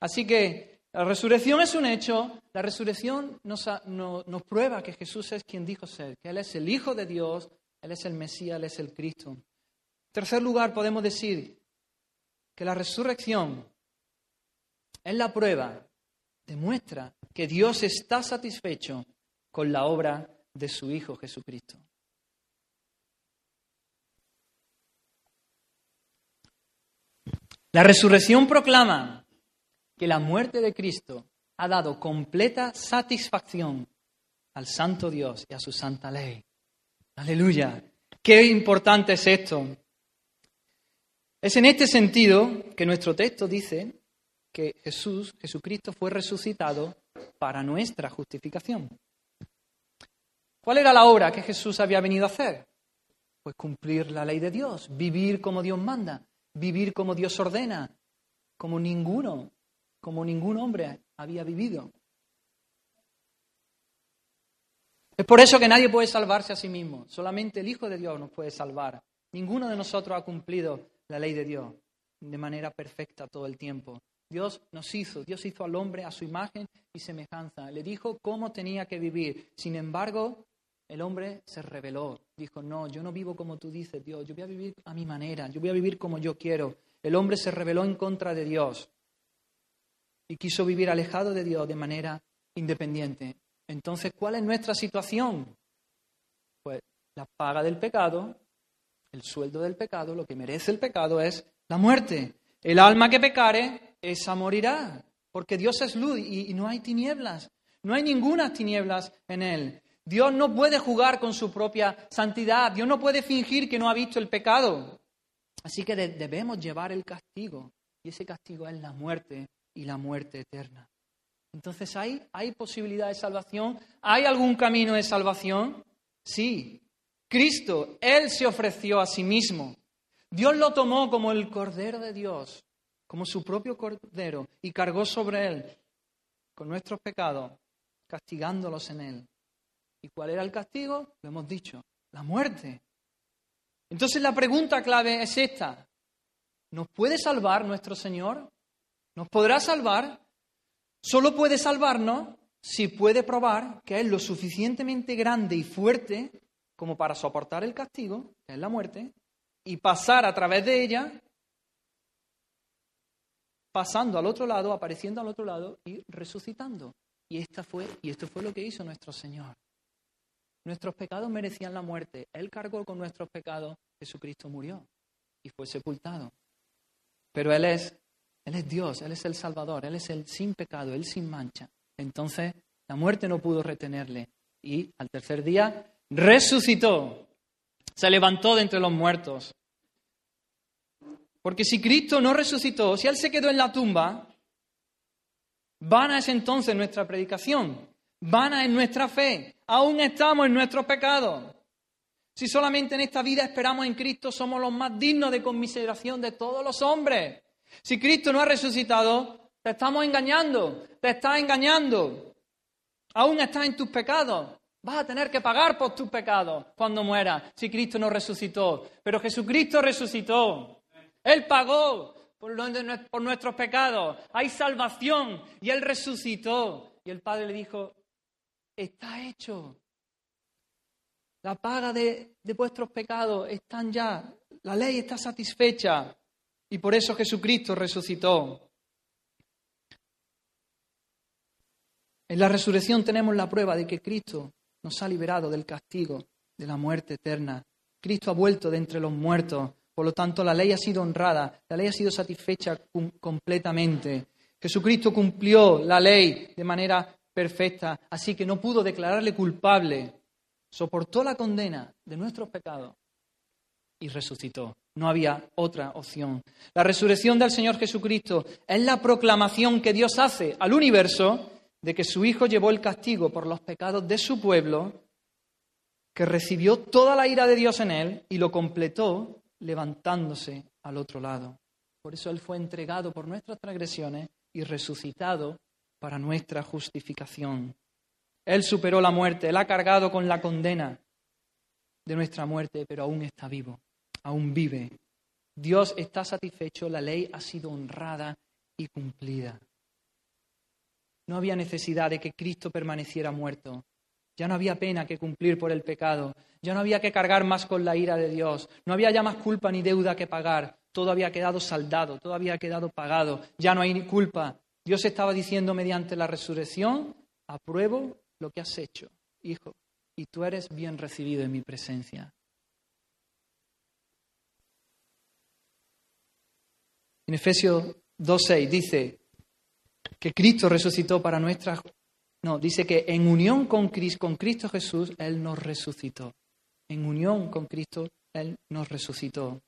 Así que la resurrección es un hecho. La resurrección nos, nos prueba que Jesús es quien dijo ser, que Él es el Hijo de Dios, Él es el Mesías, Él es el Cristo. En tercer lugar, podemos decir que la resurrección es la prueba, demuestra que Dios está satisfecho con la obra de su Hijo Jesucristo. La resurrección proclama que la muerte de Cristo ha dado completa satisfacción al Santo Dios y a su santa ley. Aleluya. Qué importante es esto. Es en este sentido que nuestro texto dice que Jesús, Jesucristo, fue resucitado para nuestra justificación. ¿Cuál era la obra que Jesús había venido a hacer? Pues cumplir la ley de Dios, vivir como Dios manda, vivir como Dios ordena, como ninguno, como ningún hombre había vivido. Es por eso que nadie puede salvarse a sí mismo, solamente el Hijo de Dios nos puede salvar. Ninguno de nosotros ha cumplido la ley de Dios de manera perfecta todo el tiempo. Dios nos hizo, Dios hizo al hombre a su imagen y semejanza. Le dijo cómo tenía que vivir. Sin embargo, el hombre se rebeló. Dijo, no, yo no vivo como tú dices, Dios, yo voy a vivir a mi manera, yo voy a vivir como yo quiero. El hombre se rebeló en contra de Dios y quiso vivir alejado de Dios de manera independiente. Entonces, ¿cuál es nuestra situación? Pues la paga del pecado el sueldo del pecado, lo que merece el pecado es la muerte. El alma que pecare, esa morirá, porque Dios es luz y, no hay tinieblas. No hay ninguna tinieblas en él. Dios no puede jugar con su propia santidad. Dios no puede fingir que no ha visto el pecado. Así que debemos llevar el castigo. Y ese castigo es la muerte y la muerte eterna. Entonces, ¿hay, ¿hay posibilidad de salvación? ¿Hay algún camino de salvación? Sí, Cristo, Él se ofreció a sí mismo. Dios lo tomó como el Cordero de Dios, como su propio Cordero, y cargó sobre Él con nuestros pecados, castigándolos en Él. ¿Y cuál era el castigo? Lo hemos dicho, la muerte. Entonces la pregunta clave es esta. ¿Nos puede salvar nuestro Señor? ¿Nos podrá salvar? Solo puede salvarnos si puede probar que es lo suficientemente grande y fuerte como para soportar el castigo, que es la muerte, y pasar a través de ella, pasando al otro lado, apareciendo al otro lado y resucitando. Y, esta fue, y esto fue lo que hizo nuestro Señor. Nuestros pecados merecían la muerte. Él cargó con nuestros pecados. Jesucristo murió y fue sepultado. Pero Él es, Él es Dios, Él es el Salvador, Él es el sin pecado, Él sin mancha. Entonces la muerte no pudo retenerle. Y al tercer día resucitó, se levantó de entre los muertos. Porque si Cristo no resucitó, si Él se quedó en la tumba, vana es entonces nuestra predicación, Vana es nuestra fe. Aún estamos en nuestros pecados. Si solamente en esta vida esperamos en Cristo, somos los más dignos de conmiseración de todos los hombres. Si Cristo no ha resucitado, te estamos engañando, te estás engañando. Aún estás en tus pecados. Vas a tener que pagar por tus pecados cuando mueras, si Cristo no resucitó. Pero Jesucristo resucitó. Él pagó por, nuestros pecados. Hay salvación y Él resucitó. Y el Padre le dijo, está hecho. La paga de, de vuestros pecados están ya. La ley está satisfecha. Y por eso Jesucristo resucitó. En la resurrección tenemos la prueba de que Cristo nos ha liberado del castigo de la muerte eterna. Cristo ha vuelto de entre los muertos. Por lo tanto, la ley ha sido honrada, la ley ha sido satisfecha completamente. Jesucristo cumplió la ley de manera perfecta, así que no pudo declararle culpable. Soportó la condena de nuestros pecados y resucitó. No había otra opción. La resurrección del Señor Jesucristo es la proclamación que Dios hace al universo de que su Hijo llevó el castigo por los pecados de su pueblo, que recibió toda la ira de Dios en él y lo completó levantándose al otro lado. Por eso Él fue entregado por nuestras transgresiones y resucitado para nuestra justificación. Él superó la muerte, Él ha cargado con la condena de nuestra muerte, pero aún está vivo, aún vive. Dios está satisfecho, la ley ha sido honrada y cumplida. No había necesidad de que Cristo permaneciera muerto. Ya no había pena que cumplir por el pecado. Ya no había que cargar más con la ira de Dios. No había ya más culpa ni deuda que pagar. Todo había quedado saldado, todo había quedado pagado. Ya no hay ni culpa. Dios estaba diciendo mediante la resurrección, apruebo lo que has hecho, hijo, y tú eres bien recibido en mi presencia. En Efesios 2.6 dice, que Cristo resucitó para nuestras... No, dice que en unión con Cristo, con Cristo Jesús, Él nos resucitó. En unión con Cristo, Él nos resucitó.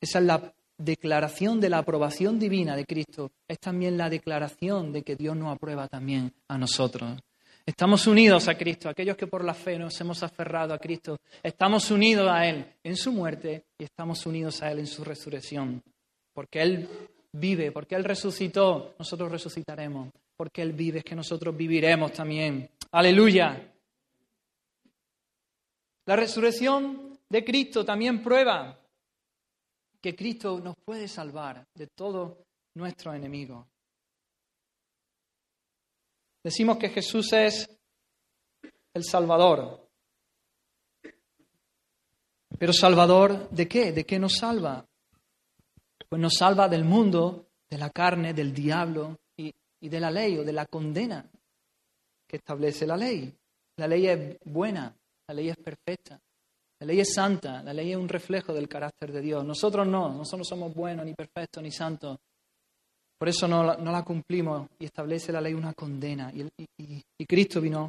Esa es la declaración de la aprobación divina de Cristo. Es también la declaración de que Dios nos aprueba también a nosotros. Estamos unidos a Cristo, aquellos que por la fe nos hemos aferrado a Cristo, estamos unidos a Él en su muerte y estamos unidos a Él en su resurrección, porque Él vive, porque Él resucitó, nosotros resucitaremos. Porque Él vive, es que nosotros viviremos también. Aleluya. La resurrección de Cristo también prueba que Cristo nos puede salvar de todos nuestros enemigos. Decimos que Jesús es el Salvador. Pero Salvador, ¿de qué? ¿De qué nos salva? pues nos salva del mundo, de la carne, del diablo y, de la ley o de la condena que establece la ley. La ley es buena, la ley es perfecta, la ley es santa, la ley es un reflejo del carácter de Dios. Nosotros no, nosotros no somos buenos, ni perfectos, ni santos. Por eso no, la cumplimos y establece la ley una condena. y Cristo vino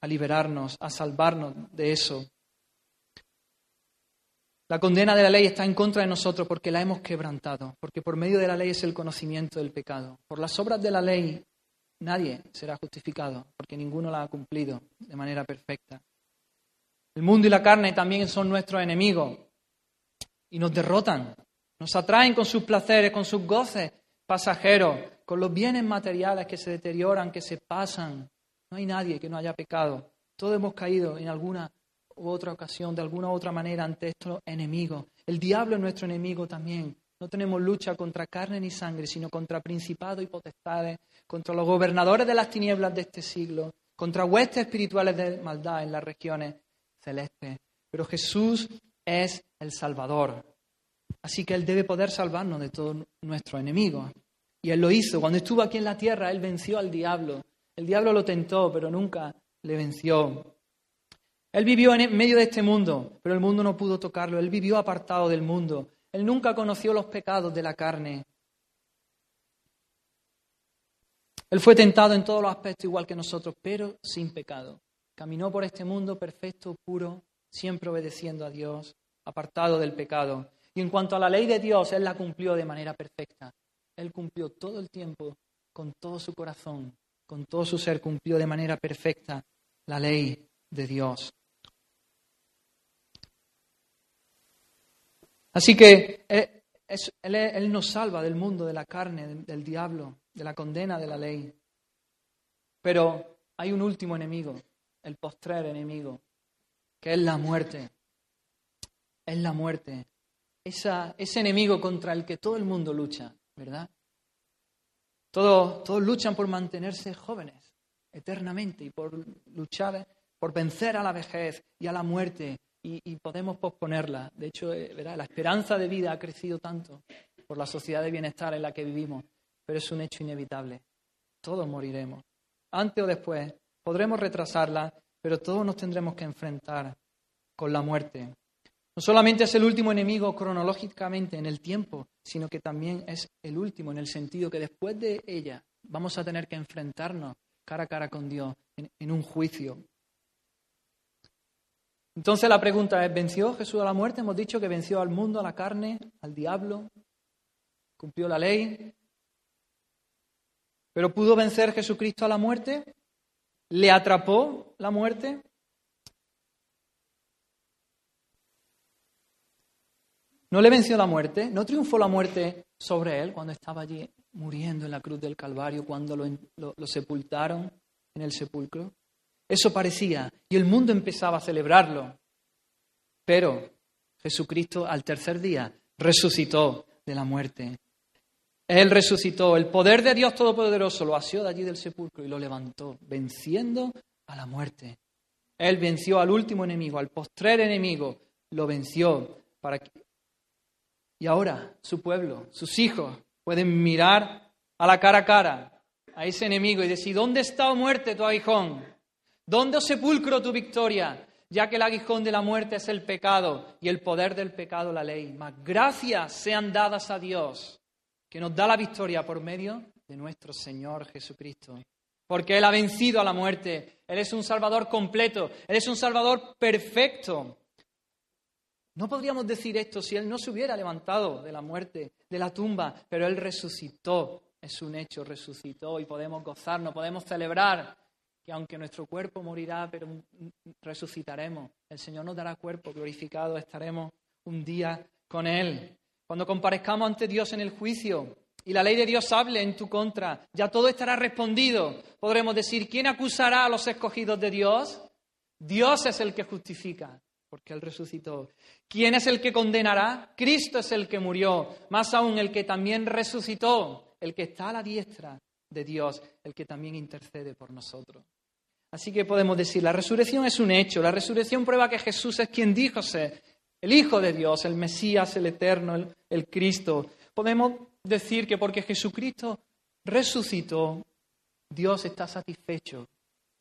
a liberarnos, a salvarnos de eso. La condena de la ley está en contra de nosotros porque la hemos quebrantado, porque por medio de la ley es el conocimiento del pecado. Por las obras de la ley nadie será justificado, porque ninguno la ha cumplido de manera perfecta. El mundo y la carne también son nuestros enemigos y nos derrotan, nos atraen con sus placeres, con sus goces pasajeros, con los bienes materiales que se deterioran, que se pasan. No hay nadie que no haya pecado. Todos hemos caído en alguna u otra ocasión, de alguna u otra manera, ante estos enemigos. El diablo es nuestro enemigo también. No tenemos lucha contra carne ni sangre, sino contra principados y potestades, contra los gobernadores de las tinieblas de este siglo, contra huestes espirituales de maldad en las regiones celestes. Pero Jesús es el Salvador. Así que Él debe poder salvarnos de todos nuestros enemigos. Y Él lo hizo. Cuando estuvo aquí en la tierra, Él venció al diablo. El diablo lo tentó, pero nunca le venció. Él vivió en medio de este mundo, pero el mundo no pudo tocarlo. Él vivió apartado del mundo. Él nunca conoció los pecados de la carne. Él fue tentado en todos los aspectos igual que nosotros, pero sin pecado. Caminó por este mundo perfecto, puro, siempre obedeciendo a Dios, apartado del pecado. Y en cuanto a la ley de Dios, Él la cumplió de manera perfecta. Él cumplió todo el tiempo, con todo su corazón, con todo su ser cumplió de manera perfecta la ley de Dios. Así que Él, es- él nos salva del mundo, de la carne, del diablo, de la condena de la ley. Pero hay un último enemigo, el postrer enemigo, que es la muerte. Es la muerte. Esa- ese enemigo contra el que todo el mundo lucha, ¿verdad? Todos, todos luchan por mantenerse jóvenes eternamente y por luchar, por vencer a la vejez y a la muerte y, y podemos posponerla. De hecho, eh, ¿verdad? la esperanza de vida ha crecido tanto por la sociedad de bienestar en la que vivimos, pero es un hecho inevitable. Todos moriremos. Antes o después podremos retrasarla, pero todos nos tendremos que enfrentar con la muerte. No solamente es el último enemigo cronológicamente en el tiempo, sino que también es el último en el sentido que después de ella vamos a tener que enfrentarnos cara a cara con Dios en, un juicio. Entonces la pregunta es, ¿venció Jesús a la muerte? Hemos dicho que venció al mundo, a la carne, al diablo, cumplió la ley. ¿Pero pudo vencer Jesucristo a la muerte? ¿Le atrapó la muerte? No le venció la muerte, no triunfó la muerte sobre él cuando estaba allí muriendo en la cruz del Calvario, cuando lo, sepultaron en el sepulcro. Eso parecía, y el mundo empezaba a celebrarlo. Pero Jesucristo al tercer día resucitó de la muerte. Él resucitó, el poder de Dios Todopoderoso lo asió de allí del sepulcro y lo levantó, venciendo a la muerte. Él venció al último enemigo, al postrer enemigo, lo venció para que y ahora su pueblo, sus hijos, pueden mirar a la cara a cara a ese enemigo y decir, ¿dónde está, oh muerte, tu aguijón? ¿Dónde, oh sepulcro, tu victoria? Ya que el aguijón de la muerte es el pecado y el poder del pecado la ley. Mas gracias sean dadas a Dios, que nos da la victoria por medio de nuestro Señor Jesucristo. Porque Él ha vencido a la muerte. Él es un Salvador completo. Él es un Salvador perfecto. No podríamos decir esto si Él no se hubiera levantado de la muerte, de la tumba, pero Él resucitó. Es un hecho, resucitó y podemos gozarnos, podemos celebrar que aunque nuestro cuerpo morirá, pero resucitaremos. El Señor nos dará cuerpo glorificado, estaremos un día con Él. Cuando comparezcamos ante Dios en el juicio y la ley de Dios hable en tu contra, ya todo estará respondido. Podremos decir, ¿quién acusará a los escogidos de Dios? Dios es el que justifica porque Él resucitó. ¿Quién es el que condenará? Cristo es el que murió, más aún el que también resucitó, el que está a la diestra de Dios, el que también intercede por nosotros. Así que podemos decir, la resurrección es un hecho, la resurrección prueba que Jesús es quien dijo ser, el Hijo de Dios, el Mesías, el Eterno, el, Cristo. Podemos decir que porque Jesucristo resucitó, Dios está satisfecho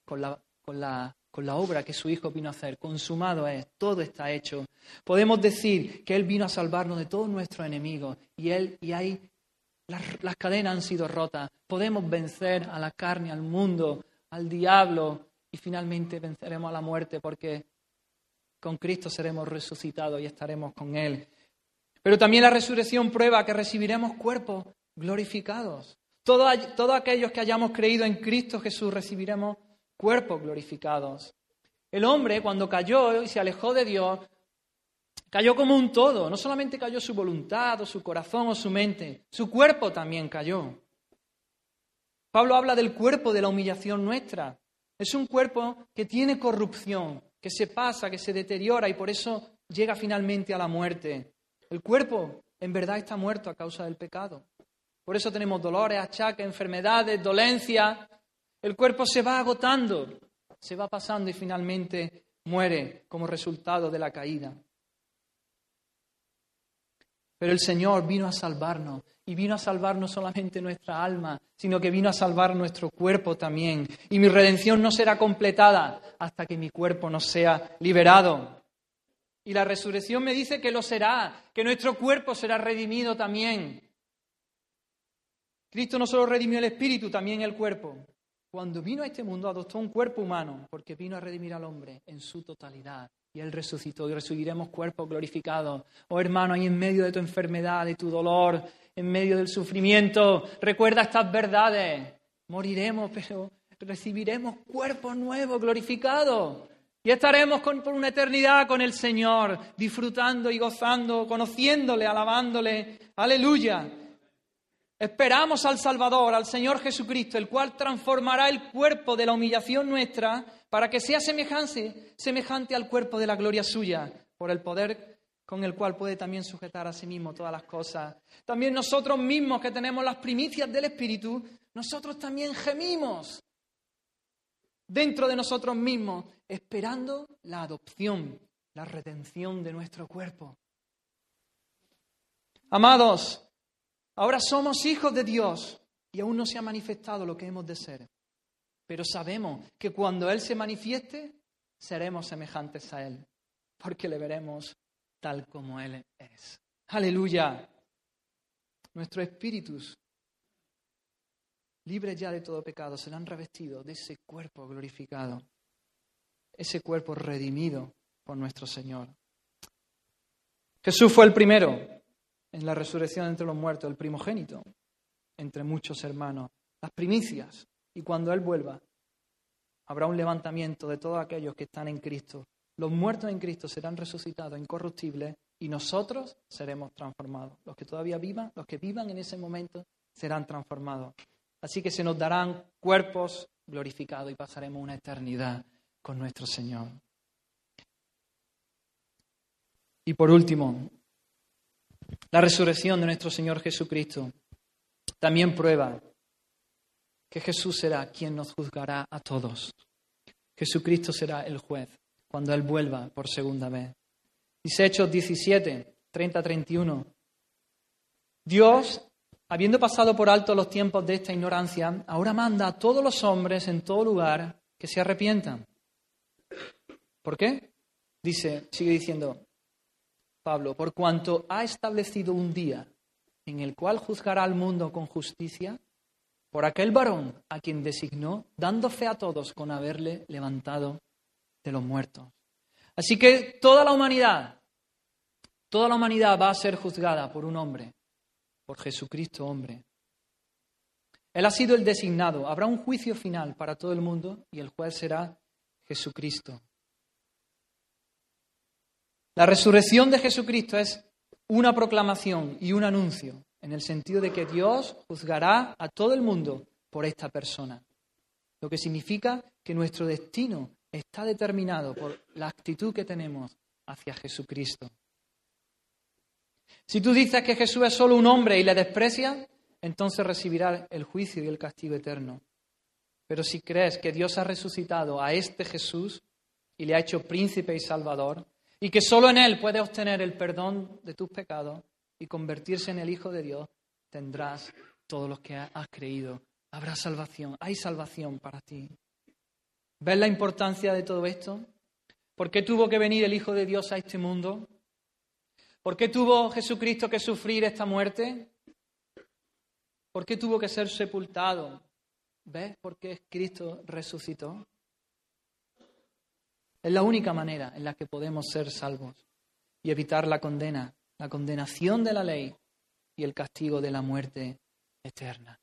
con la obra que su Hijo vino a hacer. Consumado es, todo está hecho. Podemos decir que Él vino a salvarnos de todos nuestros enemigos y Él y ahí las, las, cadenas han sido rotas. Podemos vencer a la carne, al mundo, al diablo y finalmente venceremos a la muerte porque con Cristo seremos resucitados y estaremos con Él. Pero también la resurrección prueba que recibiremos cuerpos glorificados. Todos, aquellos que hayamos creído en Cristo Jesús recibiremos cuerpos glorificados. El hombre, cuando cayó y se alejó de Dios, cayó como un todo. No solamente cayó su voluntad o su corazón o su mente, su cuerpo también cayó. Pablo habla del cuerpo de la humillación nuestra. Es un cuerpo que tiene corrupción, que se pasa, que se deteriora y por eso llega finalmente a la muerte. El cuerpo en verdad está muerto a causa del pecado. Por eso tenemos dolores, achaques, enfermedades, dolencias, el cuerpo se va agotando, se va pasando y finalmente muere como resultado de la caída. Pero el Señor vino a salvarnos y vino a salvar no solamente nuestra alma, sino que vino a salvar nuestro cuerpo también. Y mi redención no será completada hasta que mi cuerpo no sea liberado. Y la resurrección me dice que lo será, que nuestro cuerpo será redimido también. Cristo no solo redimió el espíritu, también el cuerpo. Cuando vino a este mundo adoptó un cuerpo humano porque vino a redimir al hombre en su totalidad. Y Él resucitó y recibiremos cuerpos glorificados. Oh hermano, ahí en medio de tu enfermedad, de tu dolor, en medio del sufrimiento, recuerda estas verdades. Moriremos, pero recibiremos cuerpos nuevos, glorificados. Y estaremos por una eternidad con el Señor, disfrutando y gozando, conociéndole, alabándole. Aleluya. Esperamos al Salvador, al Señor Jesucristo, el cual transformará el cuerpo de la humillación nuestra para que sea semejante, semejante al cuerpo de la gloria suya, por el poder con el cual puede también sujetar a sí mismo todas las cosas. También nosotros mismos que tenemos las primicias del Espíritu, nosotros también gemimos dentro de nosotros mismos, esperando la adopción, la redención de nuestro cuerpo. Amados, ahora somos hijos de Dios y aún no se ha manifestado lo que hemos de ser. Pero sabemos que cuando Él se manifieste, seremos semejantes a Él, porque le veremos tal como Él es. Aleluya. Nuestros espíritus, libres ya de todo pecado, serán revestidos de ese cuerpo glorificado, ese cuerpo redimido por nuestro Señor. Jesús fue el primero en la resurrección entre los muertos, el primogénito entre muchos hermanos, las primicias. Y cuando Él vuelva, habrá un levantamiento de todos aquellos que están en Cristo. Los muertos en Cristo serán resucitados, incorruptibles, y nosotros seremos transformados. Los que todavía vivan, los que vivan en ese momento, serán transformados. Así que se nos darán cuerpos glorificados y pasaremos una eternidad con nuestro Señor. Y por último, la resurrección de nuestro Señor Jesucristo también prueba que Jesús será quien nos juzgará a todos. Jesucristo será el juez cuando Él vuelva por segunda vez. Dice Hechos 17, 30, 31. Dios, habiendo pasado por alto los tiempos de esta ignorancia, ahora manda a todos los hombres en todo lugar que se arrepientan. ¿Por qué? Dice, sigue diciendo Pablo, por cuanto ha establecido un día en el cual juzgará al mundo con justicia, por aquel varón a quien designó, dando fe a todos con haberle levantado de los muertos. Así que toda la humanidad, toda la humanidad va a ser juzgada por un hombre, por Jesucristo hombre. Él ha sido el designado. Habrá un juicio final para todo el mundo y el juez será Jesucristo. La resurrección de Jesucristo es una proclamación y un anuncio, en el sentido de que Dios juzgará a todo el mundo por esta persona, lo que significa que nuestro destino está determinado por la actitud que tenemos hacia Jesucristo. Si tú dices que Jesús es solo un hombre y le desprecias, entonces recibirás el juicio y el castigo eterno. Pero si crees que Dios ha resucitado a este Jesús y le ha hecho príncipe y salvador, y que solo en Él puedes obtener el perdón de tus pecados y convertirse en el Hijo de Dios, tendrás todo lo que has creído. Habrá salvación, hay salvación para ti. ¿Ves la importancia de todo esto? ¿Por qué tuvo que venir el Hijo de Dios a este mundo? ¿Por qué tuvo Jesucristo que sufrir esta muerte? ¿Por qué tuvo que ser sepultado? ¿Ves por qué Cristo resucitó? Es la única manera en la que podemos ser salvos y evitar la condena, la condenación de la ley y el castigo de la muerte eterna.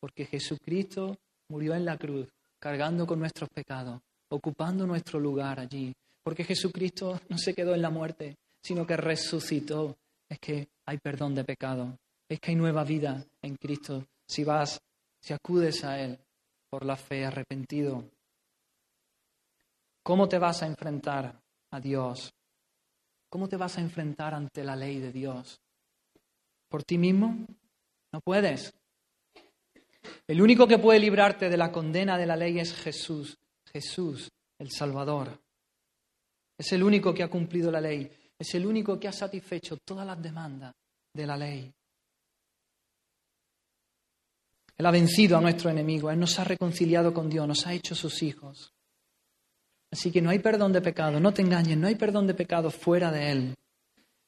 Porque Jesucristo murió en la cruz, cargando con nuestros pecados, ocupando nuestro lugar allí. Porque Jesucristo no se quedó en la muerte, sino que resucitó. Es que hay perdón de pecado, es que hay nueva vida en Cristo si vas, si acudes a Él por la fe arrepentido. ¿Cómo te vas a enfrentar a Dios? ¿Cómo te vas a enfrentar ante la ley de Dios? ¿Por ti mismo? No puedes. El único que puede librarte de la condena de la ley es Jesús, Jesús, el Salvador. Es el único que ha cumplido la ley, es el único que ha satisfecho todas las demandas de la ley. Él ha vencido a nuestro enemigo, Él nos ha reconciliado con Dios, nos ha hecho sus hijos. Así que no hay perdón de pecado, no te engañes, no hay perdón de pecado fuera de Él.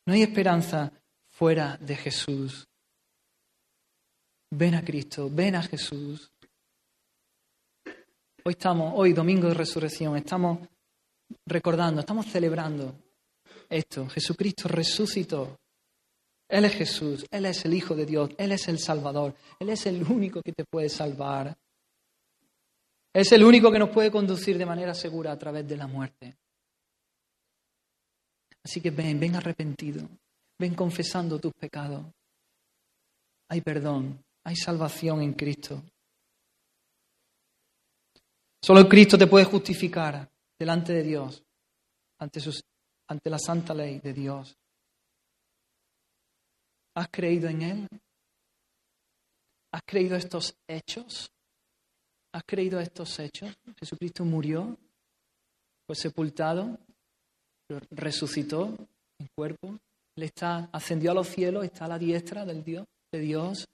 No hay esperanza fuera de Jesús. Ven a Cristo, ven a Jesús. Hoy estamos, hoy domingo de resurrección, estamos recordando, estamos celebrando esto. Jesucristo resucitó. Él es Jesús, Él es el Hijo de Dios, Él es el Salvador, Él es el único que te puede salvar. Es el único que nos puede conducir de manera segura a través de la muerte. Así que ven, ven arrepentido, ven confesando tus pecados. Hay perdón, hay salvación en Cristo. Solo Cristo te puede justificar delante de Dios, ante, la santa ley de Dios. ¿Has creído en Él? ¿Has creído estos hechos? ¿Has creído estos hechos? Jesucristo murió, fue sepultado, resucitó en cuerpo, Él está, ascendió a los cielos, está a la diestra del Dios, de Dios,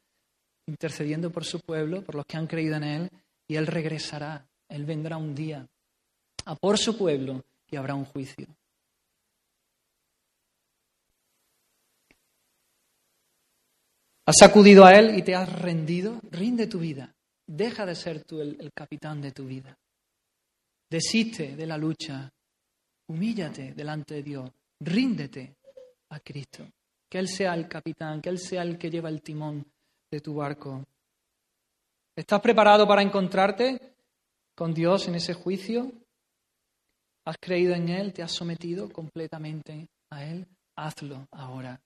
intercediendo por su pueblo, por los que han creído en Él, y Él regresará, Él vendrá un día a por su pueblo y habrá un juicio. ¿Has acudido a Él y te has rendido? Rinde tu vida. Deja de ser tú el, capitán de tu vida. Desiste de la lucha. Humíllate delante de Dios. Ríndete a Cristo. Que Él sea el capitán, que Él sea el que lleva el timón de tu barco. ¿Estás preparado para encontrarte con Dios en ese juicio? ¿Has creído en Él? ¿Te has sometido completamente a Él? Hazlo ahora.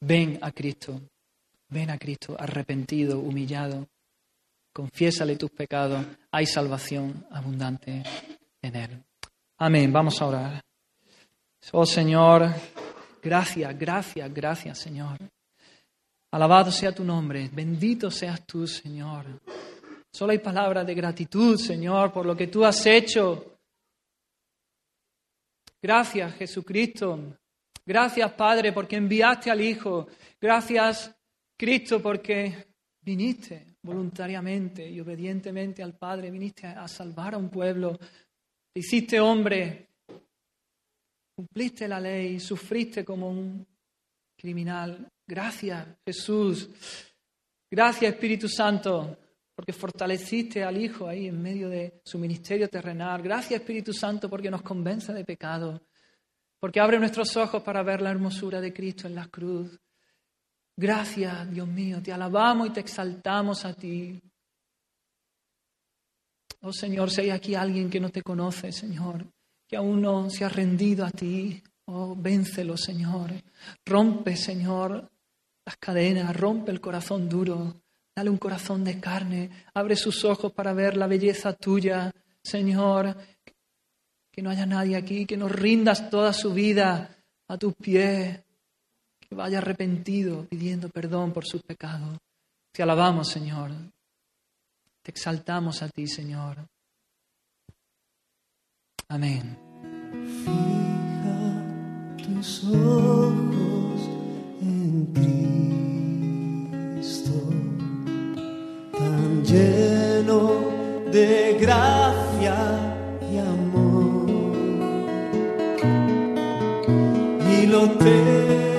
Ven a Cristo, ven a Cristo arrepentido, humillado. Confiésale tus pecados. Hay salvación abundante en Él. Amén. Vamos a orar. Oh Señor, gracias, gracias, gracias Señor. Alabado sea tu nombre. Bendito seas tú, Señor. Solo hay palabras de gratitud, Señor, por lo que tú has hecho. Gracias, Jesucristo. Gracias, Padre, porque enviaste al Hijo. Gracias, Cristo, porque viniste voluntariamente y obedientemente al Padre. Viniste a salvar a un pueblo. Te hiciste hombre. Cumpliste la ley. Sufriste como un criminal. Gracias, Jesús. Gracias, Espíritu Santo porque fortaleciste al Hijo ahí en medio de su ministerio terrenal. Gracias Espíritu Santo porque nos convence de pecado, porque abre nuestros ojos para ver la hermosura de Cristo en la cruz. Gracias, Dios mío, te alabamos y te exaltamos a ti. Oh Señor, si hay aquí alguien que no te conoce, Señor, que aún no se ha rendido a ti, oh, véncelo, Señor. Rompe, Señor, las cadenas, rompe el corazón duro. Dale un corazón de carne. Abre sus ojos para ver la belleza tuya, Señor. Que no haya nadie aquí, que nos rindas toda su vida a tus pies. Que vaya arrepentido pidiendo perdón por sus pecados. Te alabamos, Señor. Te exaltamos a ti, Señor. Amén. Fija tus ojos en Cristo, tan lleno de gracia y amor. Y lo terrenal